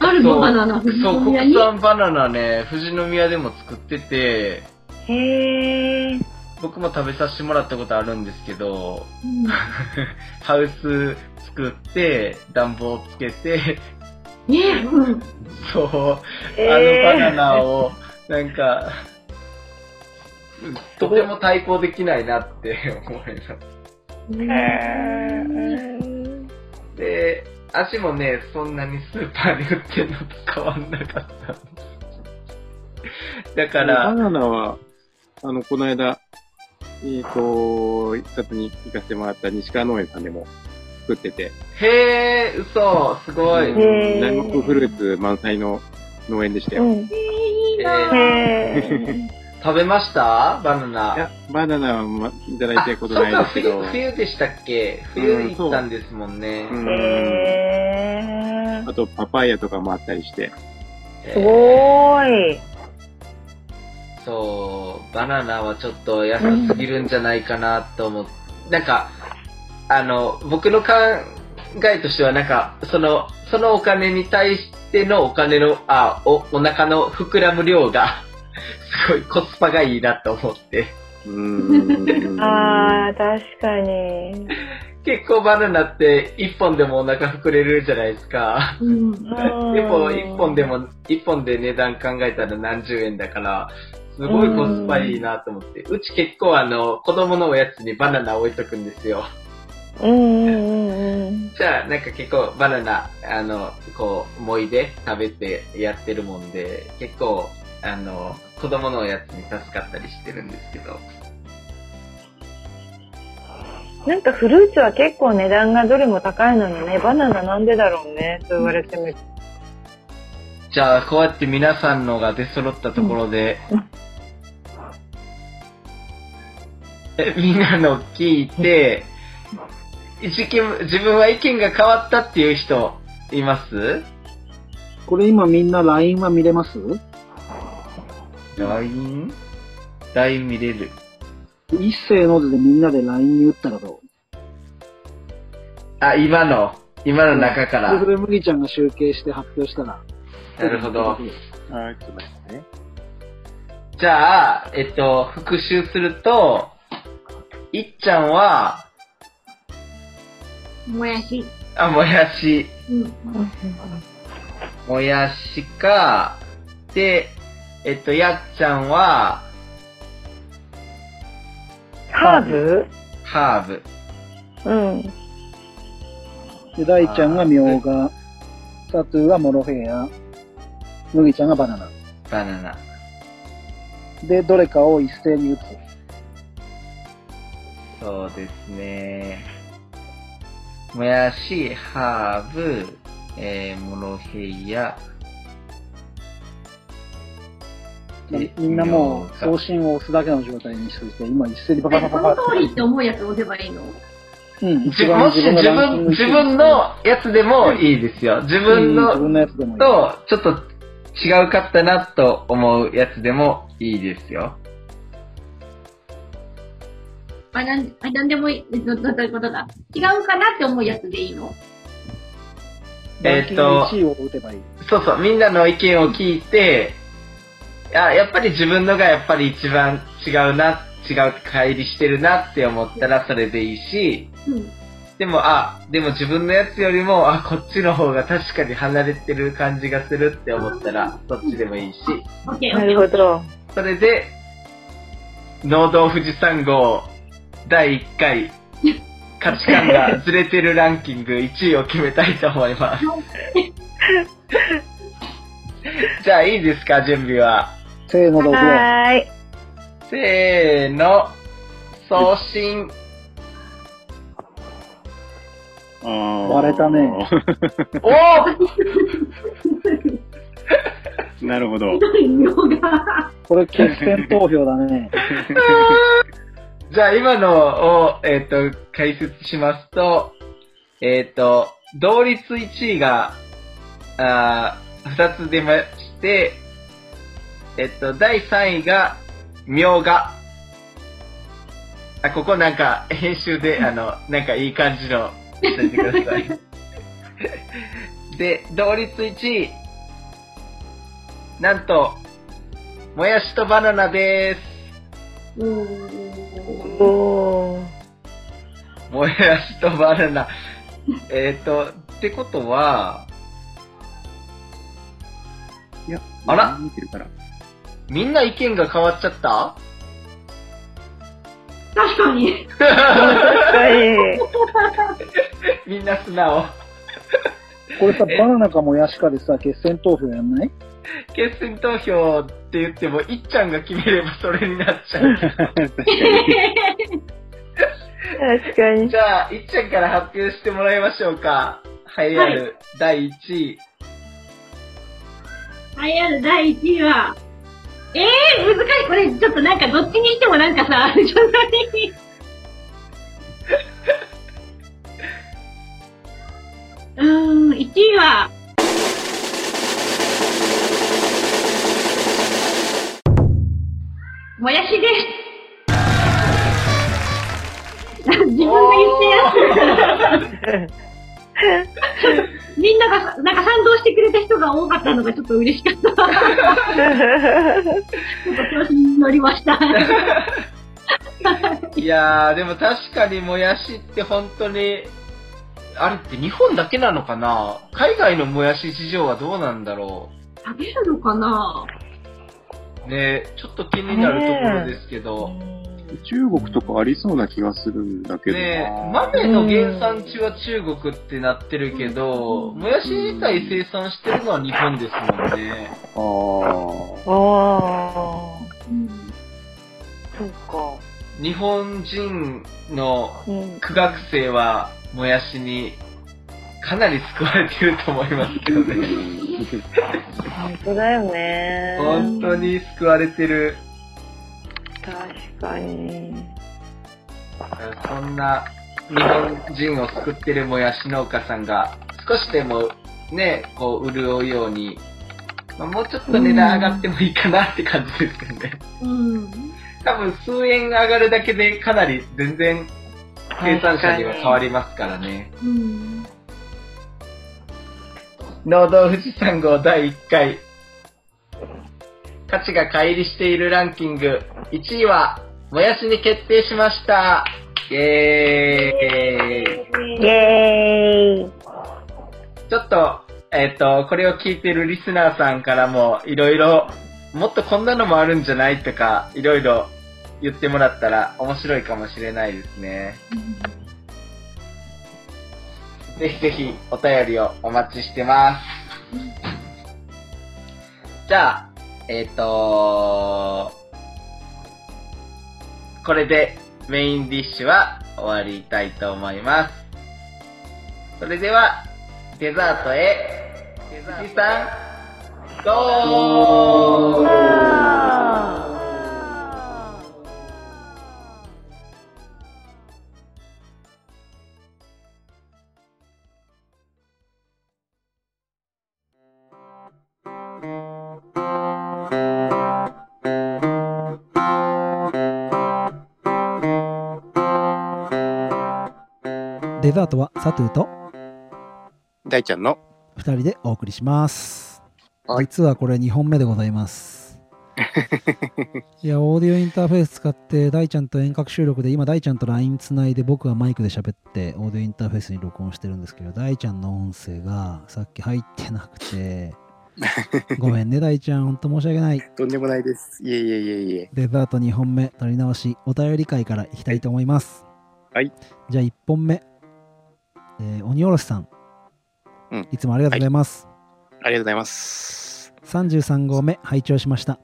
あるのバナナ、富士そう、宮に？国産バナナね、富士宮でも作ってて、へー。僕も食べさせてもらったことあるんですけど、うん。ハウス作って、暖房つけて、ねうん。そう、えあのーバナナを、なんか、とても対抗できないなって思います。へー。で、味もね、そんなにスーパーで売ってるのと変わんなかった。だかバら、ナナは、あの、この間、えっ、と、視察に行かせてもらった西川農園さんでも作ってて、へー、嘘、すごい。うんへー大木フルーツ満載の農園でしたよ。へー。食べました？バナナ。や、バナナは、ま、いただいたことないですけど、冬、冬でしたっけ？冬行ったんですもんね。うんへー。あと、パパイヤとかもあったりして、すごーい。そう、バナナはちょっと安すぎるんじゃないかなと思う。なんか、あの、僕の考えとしてはなんか、その、そのお金に対してのお金の、あ、お、お腹の膨らむ量が、すごいコスパがいいなと思って。うーん。あー、確かに。結構バナナって一本でもお腹膨れるじゃないですか。うんでも一本でも、一本で値段考えたら何十円だから、すごいコスパいいなと思って。うち結構あの、子供のおやつにバナナ置いとくんですよ。うんうんうんうん。うん。じゃあ、なんか結構バナナ、あの、こう、もいで食べてやってるもんで、結構、あの、子供のやつに助かったりしてるんですけど。なんかフルーツは結構値段がどれも高いのにね、バナナなんでだろうね、そう言われてみる。じゃあ、こうやって皆さんのが出揃ったところで、うんえみんなの聞いて、自分は意見が変わったっていう人います？これ今みんな LINE は見れます？?LINE? LINE 見れる。一斉の図でみんなで LINE に打ったらどう？あ、今の、今の中から。でそれ麦ちゃんが集計して発表したら。なるほど。あー、ちょっと待ってね。じゃあ、えっと、復習すると、いっちゃんは、もやし。あ、もやし、うん。もやしか、で、えっと、やっちゃんは、ハーブ？ハーブ。うん。で、大ちゃんがみょうが、サトゥーがモロヘイヤ、麦ちゃんがバナナ。バナナ。で、どれかを一斉に打つ。そうですね。もやし、ハーブ、えー、モロヘイヤ。みんなもう送信を押すだけの状態にしといて、今一斉にパパパそパパの通りって思うやつ押せばいいの？うん、自もし自分、自分のやつでもいいですよ。自分の自分のやつでもいい。と、ちょっと違うかったなと思うやつでもいいですよ。あ、なん、あ、なんでもいい。ど、ど、どういうことだ？違うかなって思うやつでいいの？えーっと1位を打てばいい。そうそう、みんなの意見を聞いて、あ、やっぱり自分のがやっぱり一番違うな、違う、乖離してるなって思ったらそれでいいし、うん。でも、あ、でも自分のやつよりも、あ、こっちの方が確かに離れてる感じがするって思ったら、そっちでもいいし、オッケー、オな。るほど。それで、農道富士山号第1回価値観がずれてるランキング1位を決めたいと思います。じゃあいいですか、準備は。せーの、どうぞ。はーい。せーの、送信。割れたね。おー なるほど。これ決選投票だね。じゃあ今のを、えっ、と、解説しますと、えっ、と、同率1位が、あ2つ出まして、えっ、と、第3位が、みょうが。あ、ここなんか、編集で、あの、なんかいい感じの、しといてください。で、同率1位、なんと、もやしとバナナです。うーん。おー。もやしとバナナ。えっと、ってことは、いや、あら？見てるから。みんな意見が変わっちゃった？確かに。確かに。みんな素直。これさ、バナナかもやしかでさ、決選投票やんない？決選投票って言っても、いっちゃんが決めればそれになっちゃう。確かにじ。ゃあ、いっちゃんから発表してもらいましょうか。栄えある第1位。栄えある第1位は、えー、難しい。これ、ちょっとなんか、どっちにしてもなんかさ、ちょっとに。うーん、1位は、もやしです。自分が言ってやつ。みんなが、なんか賛同してくれた人が多かったのがちょっと嬉しかった。ちょっと調子に乗りました。いやー、でも確かにもやしって本当に、あれって日本だけなのかな？海外のもやし事情はどうなんだろ食べるのかな？うねちょっと気になるところですけど。中国とかありそうな気がするんだけどな。ねえ、豆の原産地は中国ってなってるけど、もやし自体生産してるのは日本ですもんね。ああ。ああ、うんそうか。日本人のうん。苦学生はもやしにかなり救われてると思いますけどね。本当だよね。本当に救われてる。確かに。そんな日本人を救ってるもやし農家さんが少しでもね、こう潤うように、まあ、もうちょっと値段上がってもいいかなって感じですけどね。うん。多分数円上がるだけでかなり全然生産者に。は変わりますからね。うん。農道富士山号第1回。価値が乖離しているランキング1位は、もやしに決定しました。イェーイ。イェーイ。ちょっと、えっ、と、これを聞いてるリスナーさんからも、いろいろ、もっとこんなのもあるんじゃないとか、いろいろ言ってもらったら面白いかもしれないですね。ぜひぜひお便りをお待ちしてます。じゃあ、えっ、とこれでメインディッシュは終わりたいと思います。それでは、デザートへ、富士山、ゴーザートはサトゥーと大ちゃんの。2人でお送りします。はい実はこれ2本目でございます。いや、オーディオインターフェース使って大ちゃんと遠隔収録で今大ちゃんと LINE つないで僕はマイクで喋ってオーディオインターフェースに録音してるんですけど大ちゃんの音声がさっき入ってなくて ごめんね大ちゃんほんと申し訳ないとんでもないです。いえいえいえいえ。デザート2本目取り直しお便り会からいきたいと思いますはいじゃあ1本目えー鬼おろしさん、うん。いつもありがとうございます、ありがとうございます。33号目拝聴しました。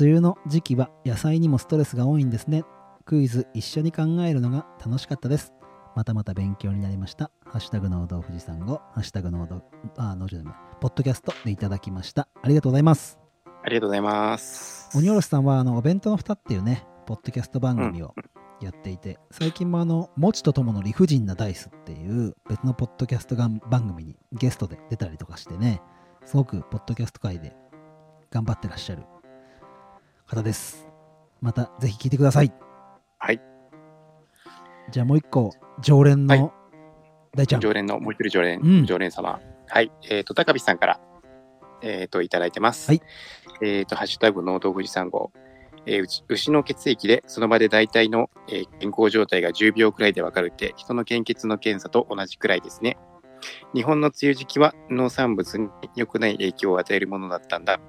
梅雨の時期は野菜にもストレスが多いんですね。クイズ一緒に考えるのが楽しかったです。またまた勉強になりました。ハッシュタグ農道富士山号ハッシュタグ農道あ農場でもポッドキャストでいただきました。ありがとうございます。ありがとうございます。鬼おろしさんはあのお弁当の蓋っていうねポッドキャスト番組をやっていて、最近もあの「もちとともの理不尽なダイス」っていう別のポッドキャストが番組にゲストで出たりとかしてねすごくポッドキャスト界で頑張ってらっしゃる方ですまたぜひ聞いてくださいはいじゃあもう一個常連はいの大ちゃん、常連の、もう一人常連、うん常連様。はい。えっ、と、高飛さんから、えっ、と、いただいてます。はい。えっ、と、ハッシュタグ、農道富士山号。えー牛の血液でその場で大体の、えー健康状態が10秒くらいでわかるって人の献血の検査と同じくらいですね。日本の梅雨時期は農産物に良くない影響を与えるものだったんだ。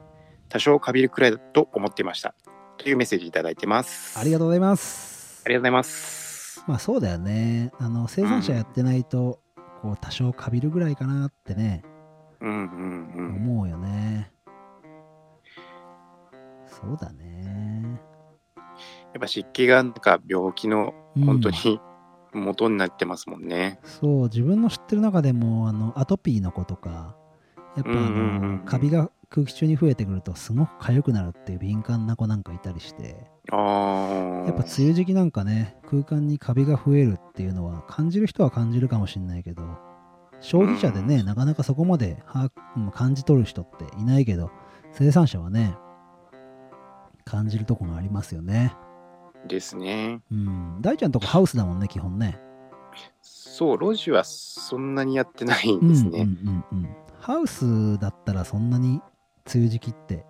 多少かびるくらいだと思っていました。というメッセージいただいてます。ありがとうございますありがとうございます。まあそうだよねあの生産者やってないと、こう多少かびるぐらいかなってねうんうんうん。思うよね。そうだね。やっぱ湿気がなんか病気のうん本当に元になってますもんね。そう、自分の知ってる中でも、あの、アトピーの子とか、やっぱあうんうんうんうんの、カビが空気中に増えてくると、すごく痒くなるっていう敏感な子なんかいたりして、ああ。やっぱ梅雨時期なんかね、空間にカビが増えるっていうのは、感じる人は感じるかもしれないけど、消費者でね、うんなかなかそこまで感じ取る人っていないけど、生産者はね、感じるとこがありますよね。ですね。うん。大ちゃんとこハウスだもんね、基本ね。そう、路地はそんなにやってないんですね。うんうんうんうん。ハウスだったらそんなに梅雨時期って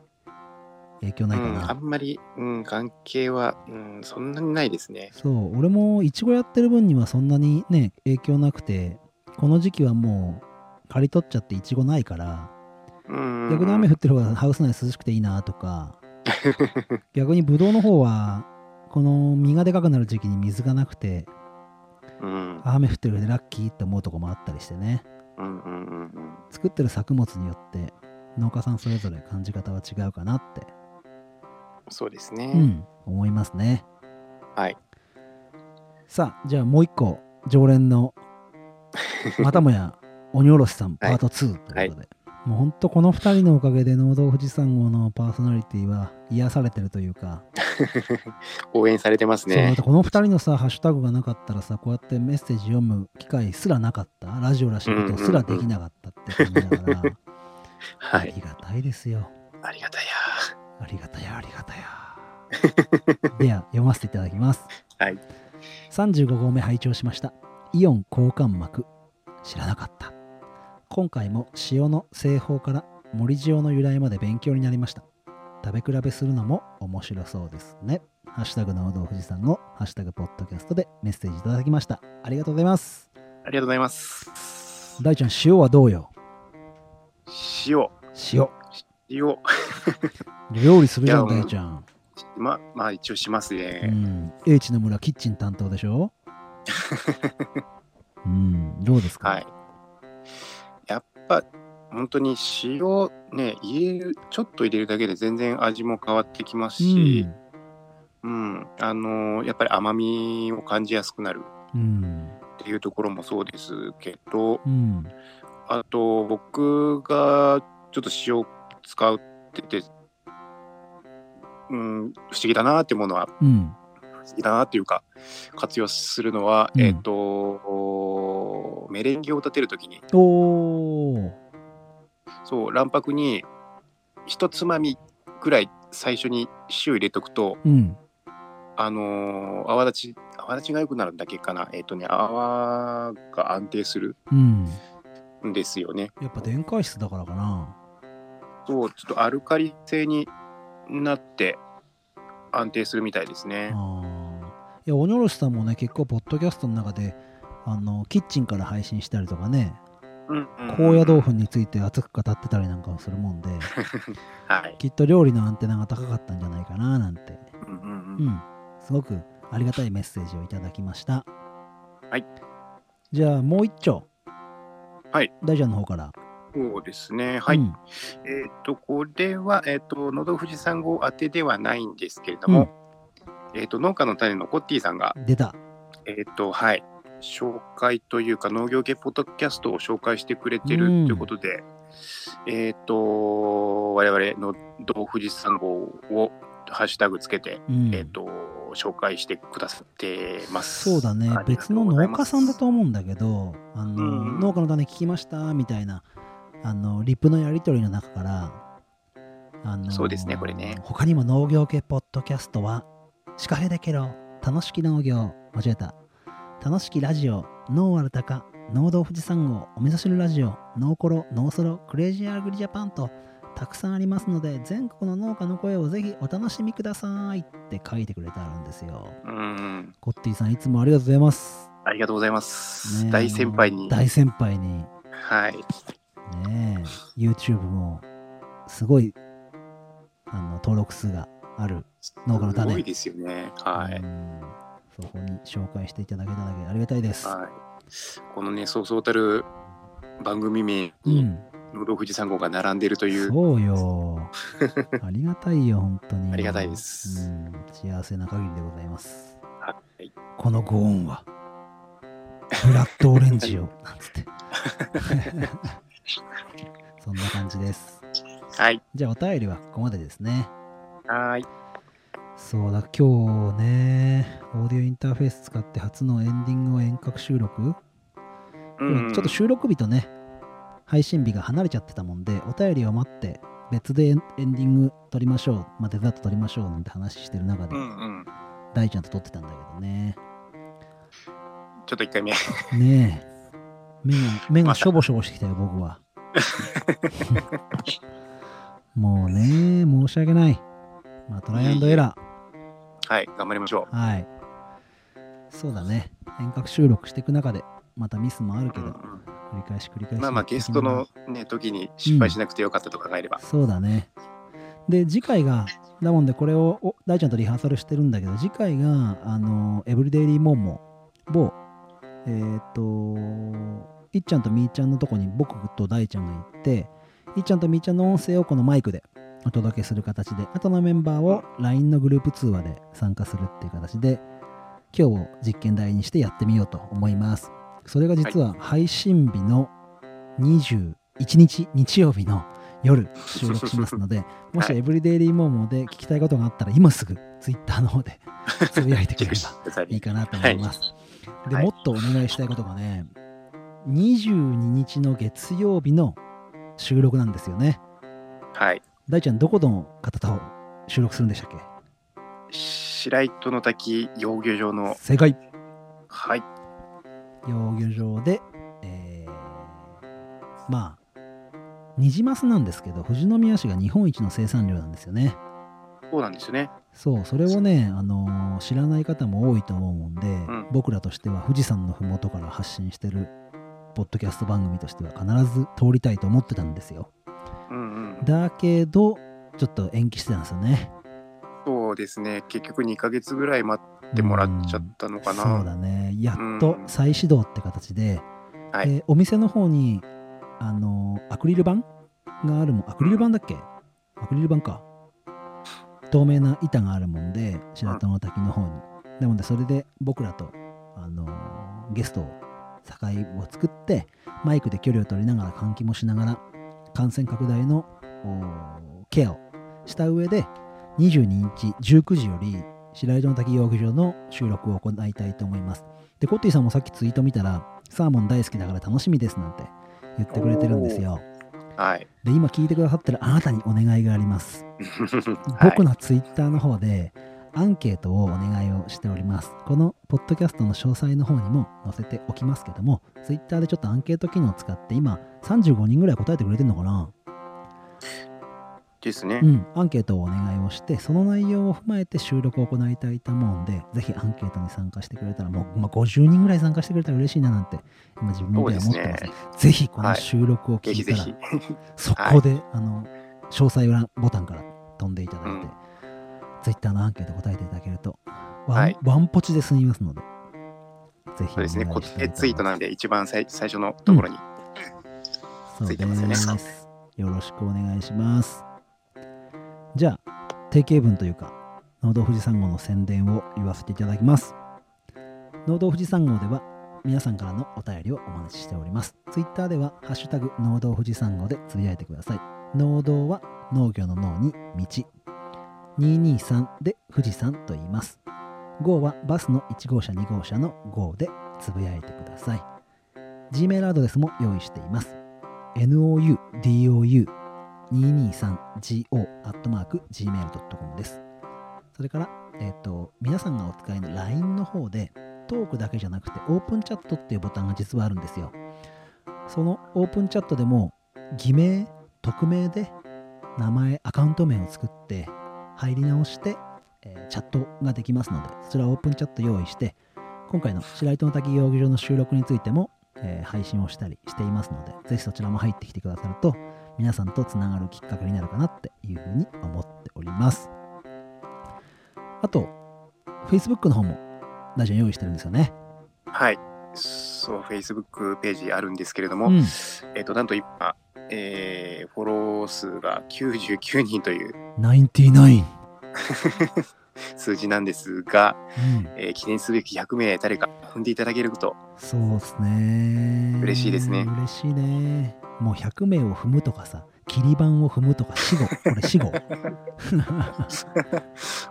影響ないかな。うんあんまり、うん、関係は、うん、そんなにないですね。そう、俺もイチゴやってる分にはそんなにね、影響なくて、この時期はもう刈り取っちゃってイチゴないから、うん。逆に雨降ってる方がハウス内涼しくていいなとか、逆にブドウの方は、この実がでかくなる時期に水がなくて、うん。雨降ってるでラッキーって思うとこもあったりしてね。うんうんうんうん。作ってる作物によって農家さんそれぞれ感じ方は違うかなって、そうですね。うん、思いますね。はい。さあ、じゃあもう一個、常連の、またもや、鬼おろしさんパート2ということで、もうほんとこの二人のおかげで農道富士山号のパーソナリティは癒されてるというか、応援されてますねて。この二人のさ、ハッシュタグがなかったらさ、こうやってメッセージ読む機会すらなかった、ラジオらしいことすらできなかったって感じだから、はい。ありがたいですよ。ありがたいありがたや、ありがたや。では、読ませていただきます。や。はい。35号目拝聴しました。イオン交換膜。知らなかった。今回も塩の製法から森塩の由来まで勉強になりました。食べ比べするのも面白そうですね。ハッシュタグの道富士山をハッシュタグポッドキャストでメッセージいただきました。ありがとうございます。ありがとうございます。大ちゃん、塩はどうよ？塩。塩。塩。料理するじゃん、大ちゃん。ま、まあ一応しますうね。ん。英知の村キッチン担当でしょ？うん。どうですか？はい。ぱ、本当に塩ね、入れる、ちょっと入れるだけで全然味も変わってきますし、うん、あのやっぱり甘みを感じやすくなるうん。うん。っていうところもそうですけど、うん。あと僕がちょっと塩使ってて、うん、不思議だなっていうものは、うん。不思議だなっていうか、活用するのは、うんえっ、と、メレンゲを立てるときに。そう、卵白に一つまみくらい最初に塩入れとくと、うん。あのー泡立ち、泡立ちが良くなるんだっけかな。えっ、とね、泡が安定するうん。んですよね。やっぱ電解質だからかな。そう、ちょっとアルカリ性になって安定するみたいですね。いや、鬼おろしさんもね、結構、ポッドキャストの中で、あの、キッチンから配信したりとかね、うんうん高野豆腐について熱く語ってたりなんかもするもんで、はい。きっと料理のアンテナが高かったんじゃないかな、なんて。うんうんううんん。すごくありがたいメッセージをいただきました。はい。じゃあ、もう一丁。はい。大ちゃんの方から。そうですね。はい。うんえっ、と、これは、えっ、と、のど富士山号当てではないんですけれども、えっ、と、農家の種のコッティさんが、出た。えっ、と、はい、紹介というか、農業系ポッドキャストを紹介してくれてるとうん。いうことで、えっ、と、我々の道富士山号をハッシュタグつけて、うん。えっ、と、紹介してくださってます。そうだね。別の農家さんだと思うんだけどあの、うん。農家の種聞きましたみたいなあのリプのやり取りの中からあのそうですねこれね。他にも農業系ポッドキャストはシカヘデケロ楽しき農業。間違えた楽しきラジオノーアルタカ農道富士山号お味噌汁ラジオノーコロノーソロクレイジーアグリジャパンとたくさんありますので全国の農家の声をぜひお楽しみくださいって書いてくれてあるんですようん。コッティさんいつもありがとうございます。ありがとうございます。ねえ大先輩に。大先輩に。はい。ねえ、YouTube もすごいあの登録数がある。農家の種すごいですよね。はい。うんそこに紹介していただけただけありがたいです。はい。このね、そうそうたる番組名うに、ん、農道富士山号が並んでるという、そうよ。ありがたいよ、本当に。ありがたいですうん、幸せな限りでございます。はい。このご恩は、ブラッドオレンジを、なんつって。そんな感じです。はい。じゃあお便りはここまでですね。はい。そうだ、今日ね、オーディオインターフェース使って初のエンディングを遠隔収録、うんちょっと収録日とね、配信日が離れちゃってたもんで、お便りを待って、別でエンディング撮りましょう、まあ、デザート撮りましょうなんて話してる中で、うんうん。大ちゃんと撮ってたんだけどね。ちょっと一回目。ねえ、目が、目がしょぼしょぼしてきたよ、僕は。もうね、申し訳ない。まあ、トライアンドエラー。はい。頑張りましょはい。そうだね。遠隔収録していく中で、またミスもあるう。けど、うんうん繰り返し繰り返し。まあまあ、ゲストのね、時に失敗しなくてよかったと考えれば。そうだね。で、次回がだもんで、これをお大ちゃんとリハーサルしてるんだけど、次回が、あの、エブリデイリーモンモを、えーっ、と、いっちゃんとみーちゃんのとこに僕と大ちゃんが行って、いっちゃんとみーちゃんの音声をこのマイクでお届けする形で、あとのメンバーを LINE のグループ通話で参加するっていう形で、今日を実験台にしてやってみようと思います。それが実は配信日の21日、日曜日の夜収録しますので、もしはいエブリデイリーモーモで聞きたいことがあったら、今すぐ Twitter の方で つぶやいてくれれば いいかなと思います。で、はいもっとお願いしたいことがね、22日の月曜日の収録なんですよね。はい。大ちゃん、どこの方と収録するんでしたっけ？白糸の滝養魚場の、正解はい。養魚場で、えー、まあ、ニジマスなんですけど、富士宮市が日本一の生産量なんですよね。そうなんですよね。そう、それをね、あのー知らない方も多いと思うもんで、ん僕らとしては富士山のふもとから発信してるポッドキャスト番組としては必ず通りたいと思ってたんですよ。うんうん。だけど、ちょっと延期してたんですよね。そうですね。結局2ヶ月ぐらい待ってもらっちゃったのかな。そうだね。やっと再始動って形で、はいえーお店の方に、あのーアクリル板があるもん、アクリル板だっけ？アクリル板か。透明な板があるもんで、白玉の滝の方に。なので、それで僕らと、あのーゲストを、境を作って、マイクで距離を取りながら換気もしながら、感染拡大のケアをした上で、22日19時より、白糸の滝養魚場の収録を行いたいと思います。で、コッティさんもさっきツイート見たら、サーモン大好きだから楽しみですなんて言ってくれてるんですよ。はい。で、今聞いてくださってるあなたにお願いがあります。はい僕のツイッターの方でアンケートをお願いをしております。このポッドキャストの詳細の方にも載せておきますけども、ツイッターでちょっとアンケート機能を使って今35人ぐらい答えてくれてるのかな？ですねう。ん、アンケートをお願いをして、その内容を踏まえて収録を行いたいと思うんで、ぜひアンケートに参加してくれたら、もう、まあ、50人ぐらい参加してくれたら嬉しいななんて、今自分では思ってます。ねぜひこの収録を聞いたら。そこで、あの、詳細欄ボタンから飛んでいただいて、うんツイッターのアンケート答えていただけると、ワン,、はいワンポチで済みますので、ぜひそうですね。固定ツイートなんで、一番最最初のところに。そうついてますよね。よろしくお願いします。じゃあ、定型文というか、農道富士山号の宣伝を言わせていただきます。農道富士山号では、皆さんからのお便りをお待ちしております。ツイッターでは、ハッシュタグ、農道富士山号でつぶやいてください。農道は農業の農に道。223で富士山と言います。号はバスの1号車2号車の号でつぶやいてください。Gmail アドレスも用意しています。noudou223go.gmail.com です。それから、えっ、と、皆さんがお使いの LINE の方で、トークだけじゃなくて、オープンチャットっていうボタンが実はあるんですよ。そのオープンチャットでも、偽名、匿名で、名前、アカウント名を作って、入り直して、えーチャットができますので、そちらオープンチャット用意して、今回の白糸の滝養魚場の収録についても、えー配信をしたりしていますので、ぜひそちらも入ってきてくださると、皆さんとつながるきっかけになるかなっていうふうに思っております。あと、Facebook の方も大ちゃん用意してるんですよね。はい。そう、Facebook ページあるんですけれども、うん。えっ、と、なんと今、えーフォロー数が99人という99。数字なんですが、うん。えー記念すべき100名誰か踏んでいただけると、そうですね。嬉しいですね嬉しいね。もう100名を踏むとかさ、切り板を踏むとか死後。これ死後。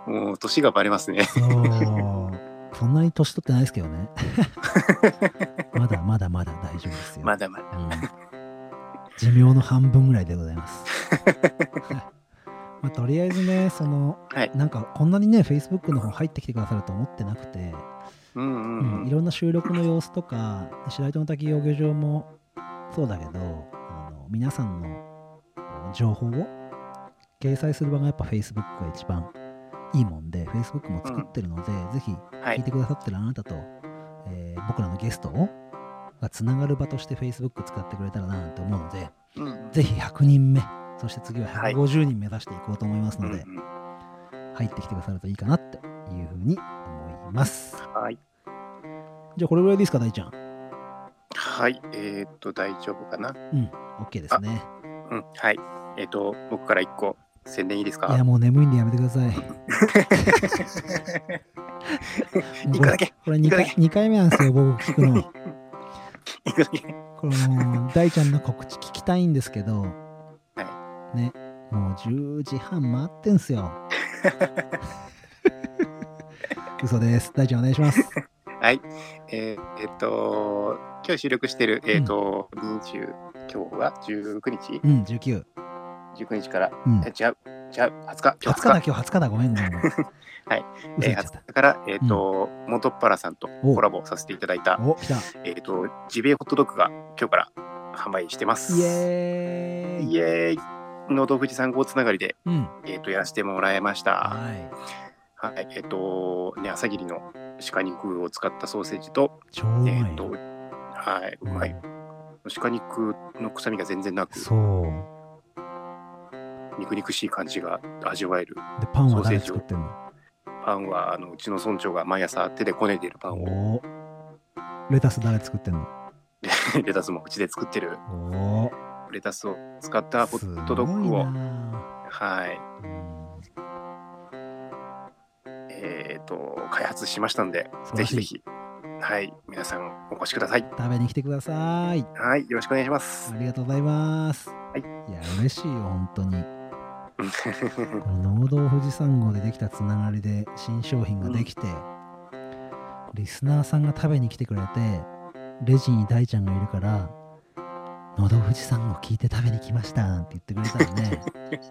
もう年がバレますね。そう。そんなに年取ってないですけどね。まだまだまだ大丈夫ですよ。まだまだ。うん寿命の半分ぐらいでございます。まあ、とりあえずね、その、はい。なんかこんなにね、Facebook の方入ってきてくださると思ってなくて、うんうんうん。うん。いろんな収録の様子とか、白糸の滝養魚場もそうだけど、あの皆さんの情報を掲載する場がやっぱ Facebook が一番いいもんで、Facebook も作ってるので、ぜひはい。聞いてくださってるあなたと、えー僕らのゲストをがつながる場として Facebook 使ってくれたらなと思うので、うんうん。ぜひ100人目、そして次ははい150人目指していこうと思いますので、うんうん入ってきてくださるといいかなっていうふうに思います。はい。じゃあこれぐらいでいいですか、大ちゃん？はい。えーっと、大丈夫かな？うん、OK ですね。うん。はい。えーっと、僕から一個宣伝いいですか？いや、もう眠いんでやめてください。一個だけ。これ2回一個だけ二回目なんですよ、僕聞くの。一個だけ。これもう、大ちゃんの告知聞きたいんですけど、ね、もう10時半回ってんすよ。嘘です。大ちゃんお願いします。はい。えーえーっと、今日収録してる、えーっと、20、今日は19日？うん、19。?19 日から、うん。え違う、違う、20日、今20日日だ、今日？20日だ。ごめん、ごめん。ごめんはい。えー、嘘言っちゃった20。日から、えーっと、元っ腹さんとおコラボさせていただいた。えーっと、ジビエホットドッグが今日から販売してます。イエーイ。イエーイ農道富士山号つながりで、うん。えーっと、やらせてもらいました。はい。はい。えーっと、ね、朝霧の鹿肉を使ったソーセージと、超うまいえーっとよ。、はい、うまい。鹿肉の臭みが全然なく、そう。肉肉しい感じが味わえる。で、パンは誰作ってんの？パンは、あの、うちの村長が毎朝手でこねているパンを、おレタス誰作ってんの？レタスもうちで作ってるおレタスを使ったホすットドッグを、はい、うんえっ、と、開発しましたんで、ぜひぜひ、はい、皆さんお越しください。食べに来てください。はい、よろしくお願いしますあ。りがとうございます。はいいや、嬉しいよ、本当に。この農道富士山号でできたつながりで新商品ができて、リスナーさんが食べに来てくれて、レジに大ちゃんがいるから、農道富士山号聞いて食べに来ましたなんて言ってくれたらね、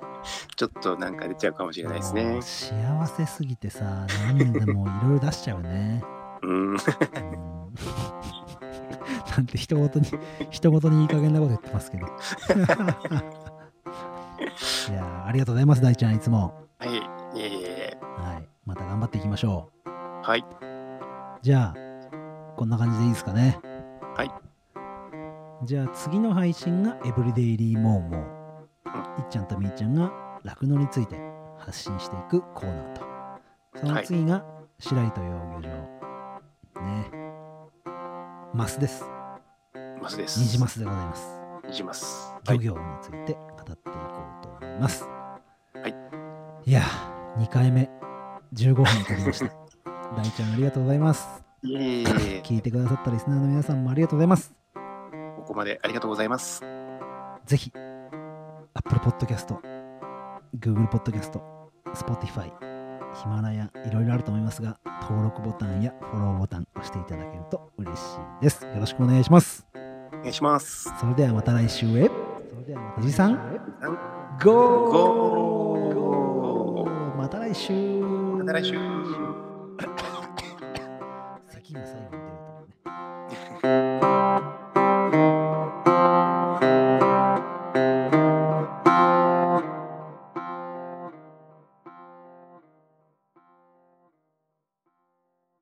ちょっとなんか出ちゃうかもしれないですね。幸せすぎてさ、何でもいろいろ出しちゃうね。うん、うん なんて人ごとに、人ごとにいい加減なこと言ってますけど。いやーありがとうございます、大ちゃん、いつも。はい、いえいえ、はい。また頑張っていきましょはい、う。じゃあ、こんな感じでいいですかね。はい。じゃあ、次の配信がエブリデイリーモーモー。いっちゃんとみーちゃんが酪農について発信していくコーナーと。その次が白糸養魚場。ね。マスです。マスです。ニジマスでございます。ニジマス。はい、漁業について語っていこうと思います。はい。いやー、2回目、15分取りました。大ちゃんありがとうございます。聞いてくださったリスナーの皆さんもありがとうございます。ここまでありがとうございます。ぜひ、Apple Podcast、Google Podcast、Spotify、ヒマラヤ、いろいろあると思いますが、登録ボタンやフォローボタン押していただけると嬉しいです。よろしくお願いします。お願いします。それではまた来週へ。富士山、ゴゴーーまた来週また来週。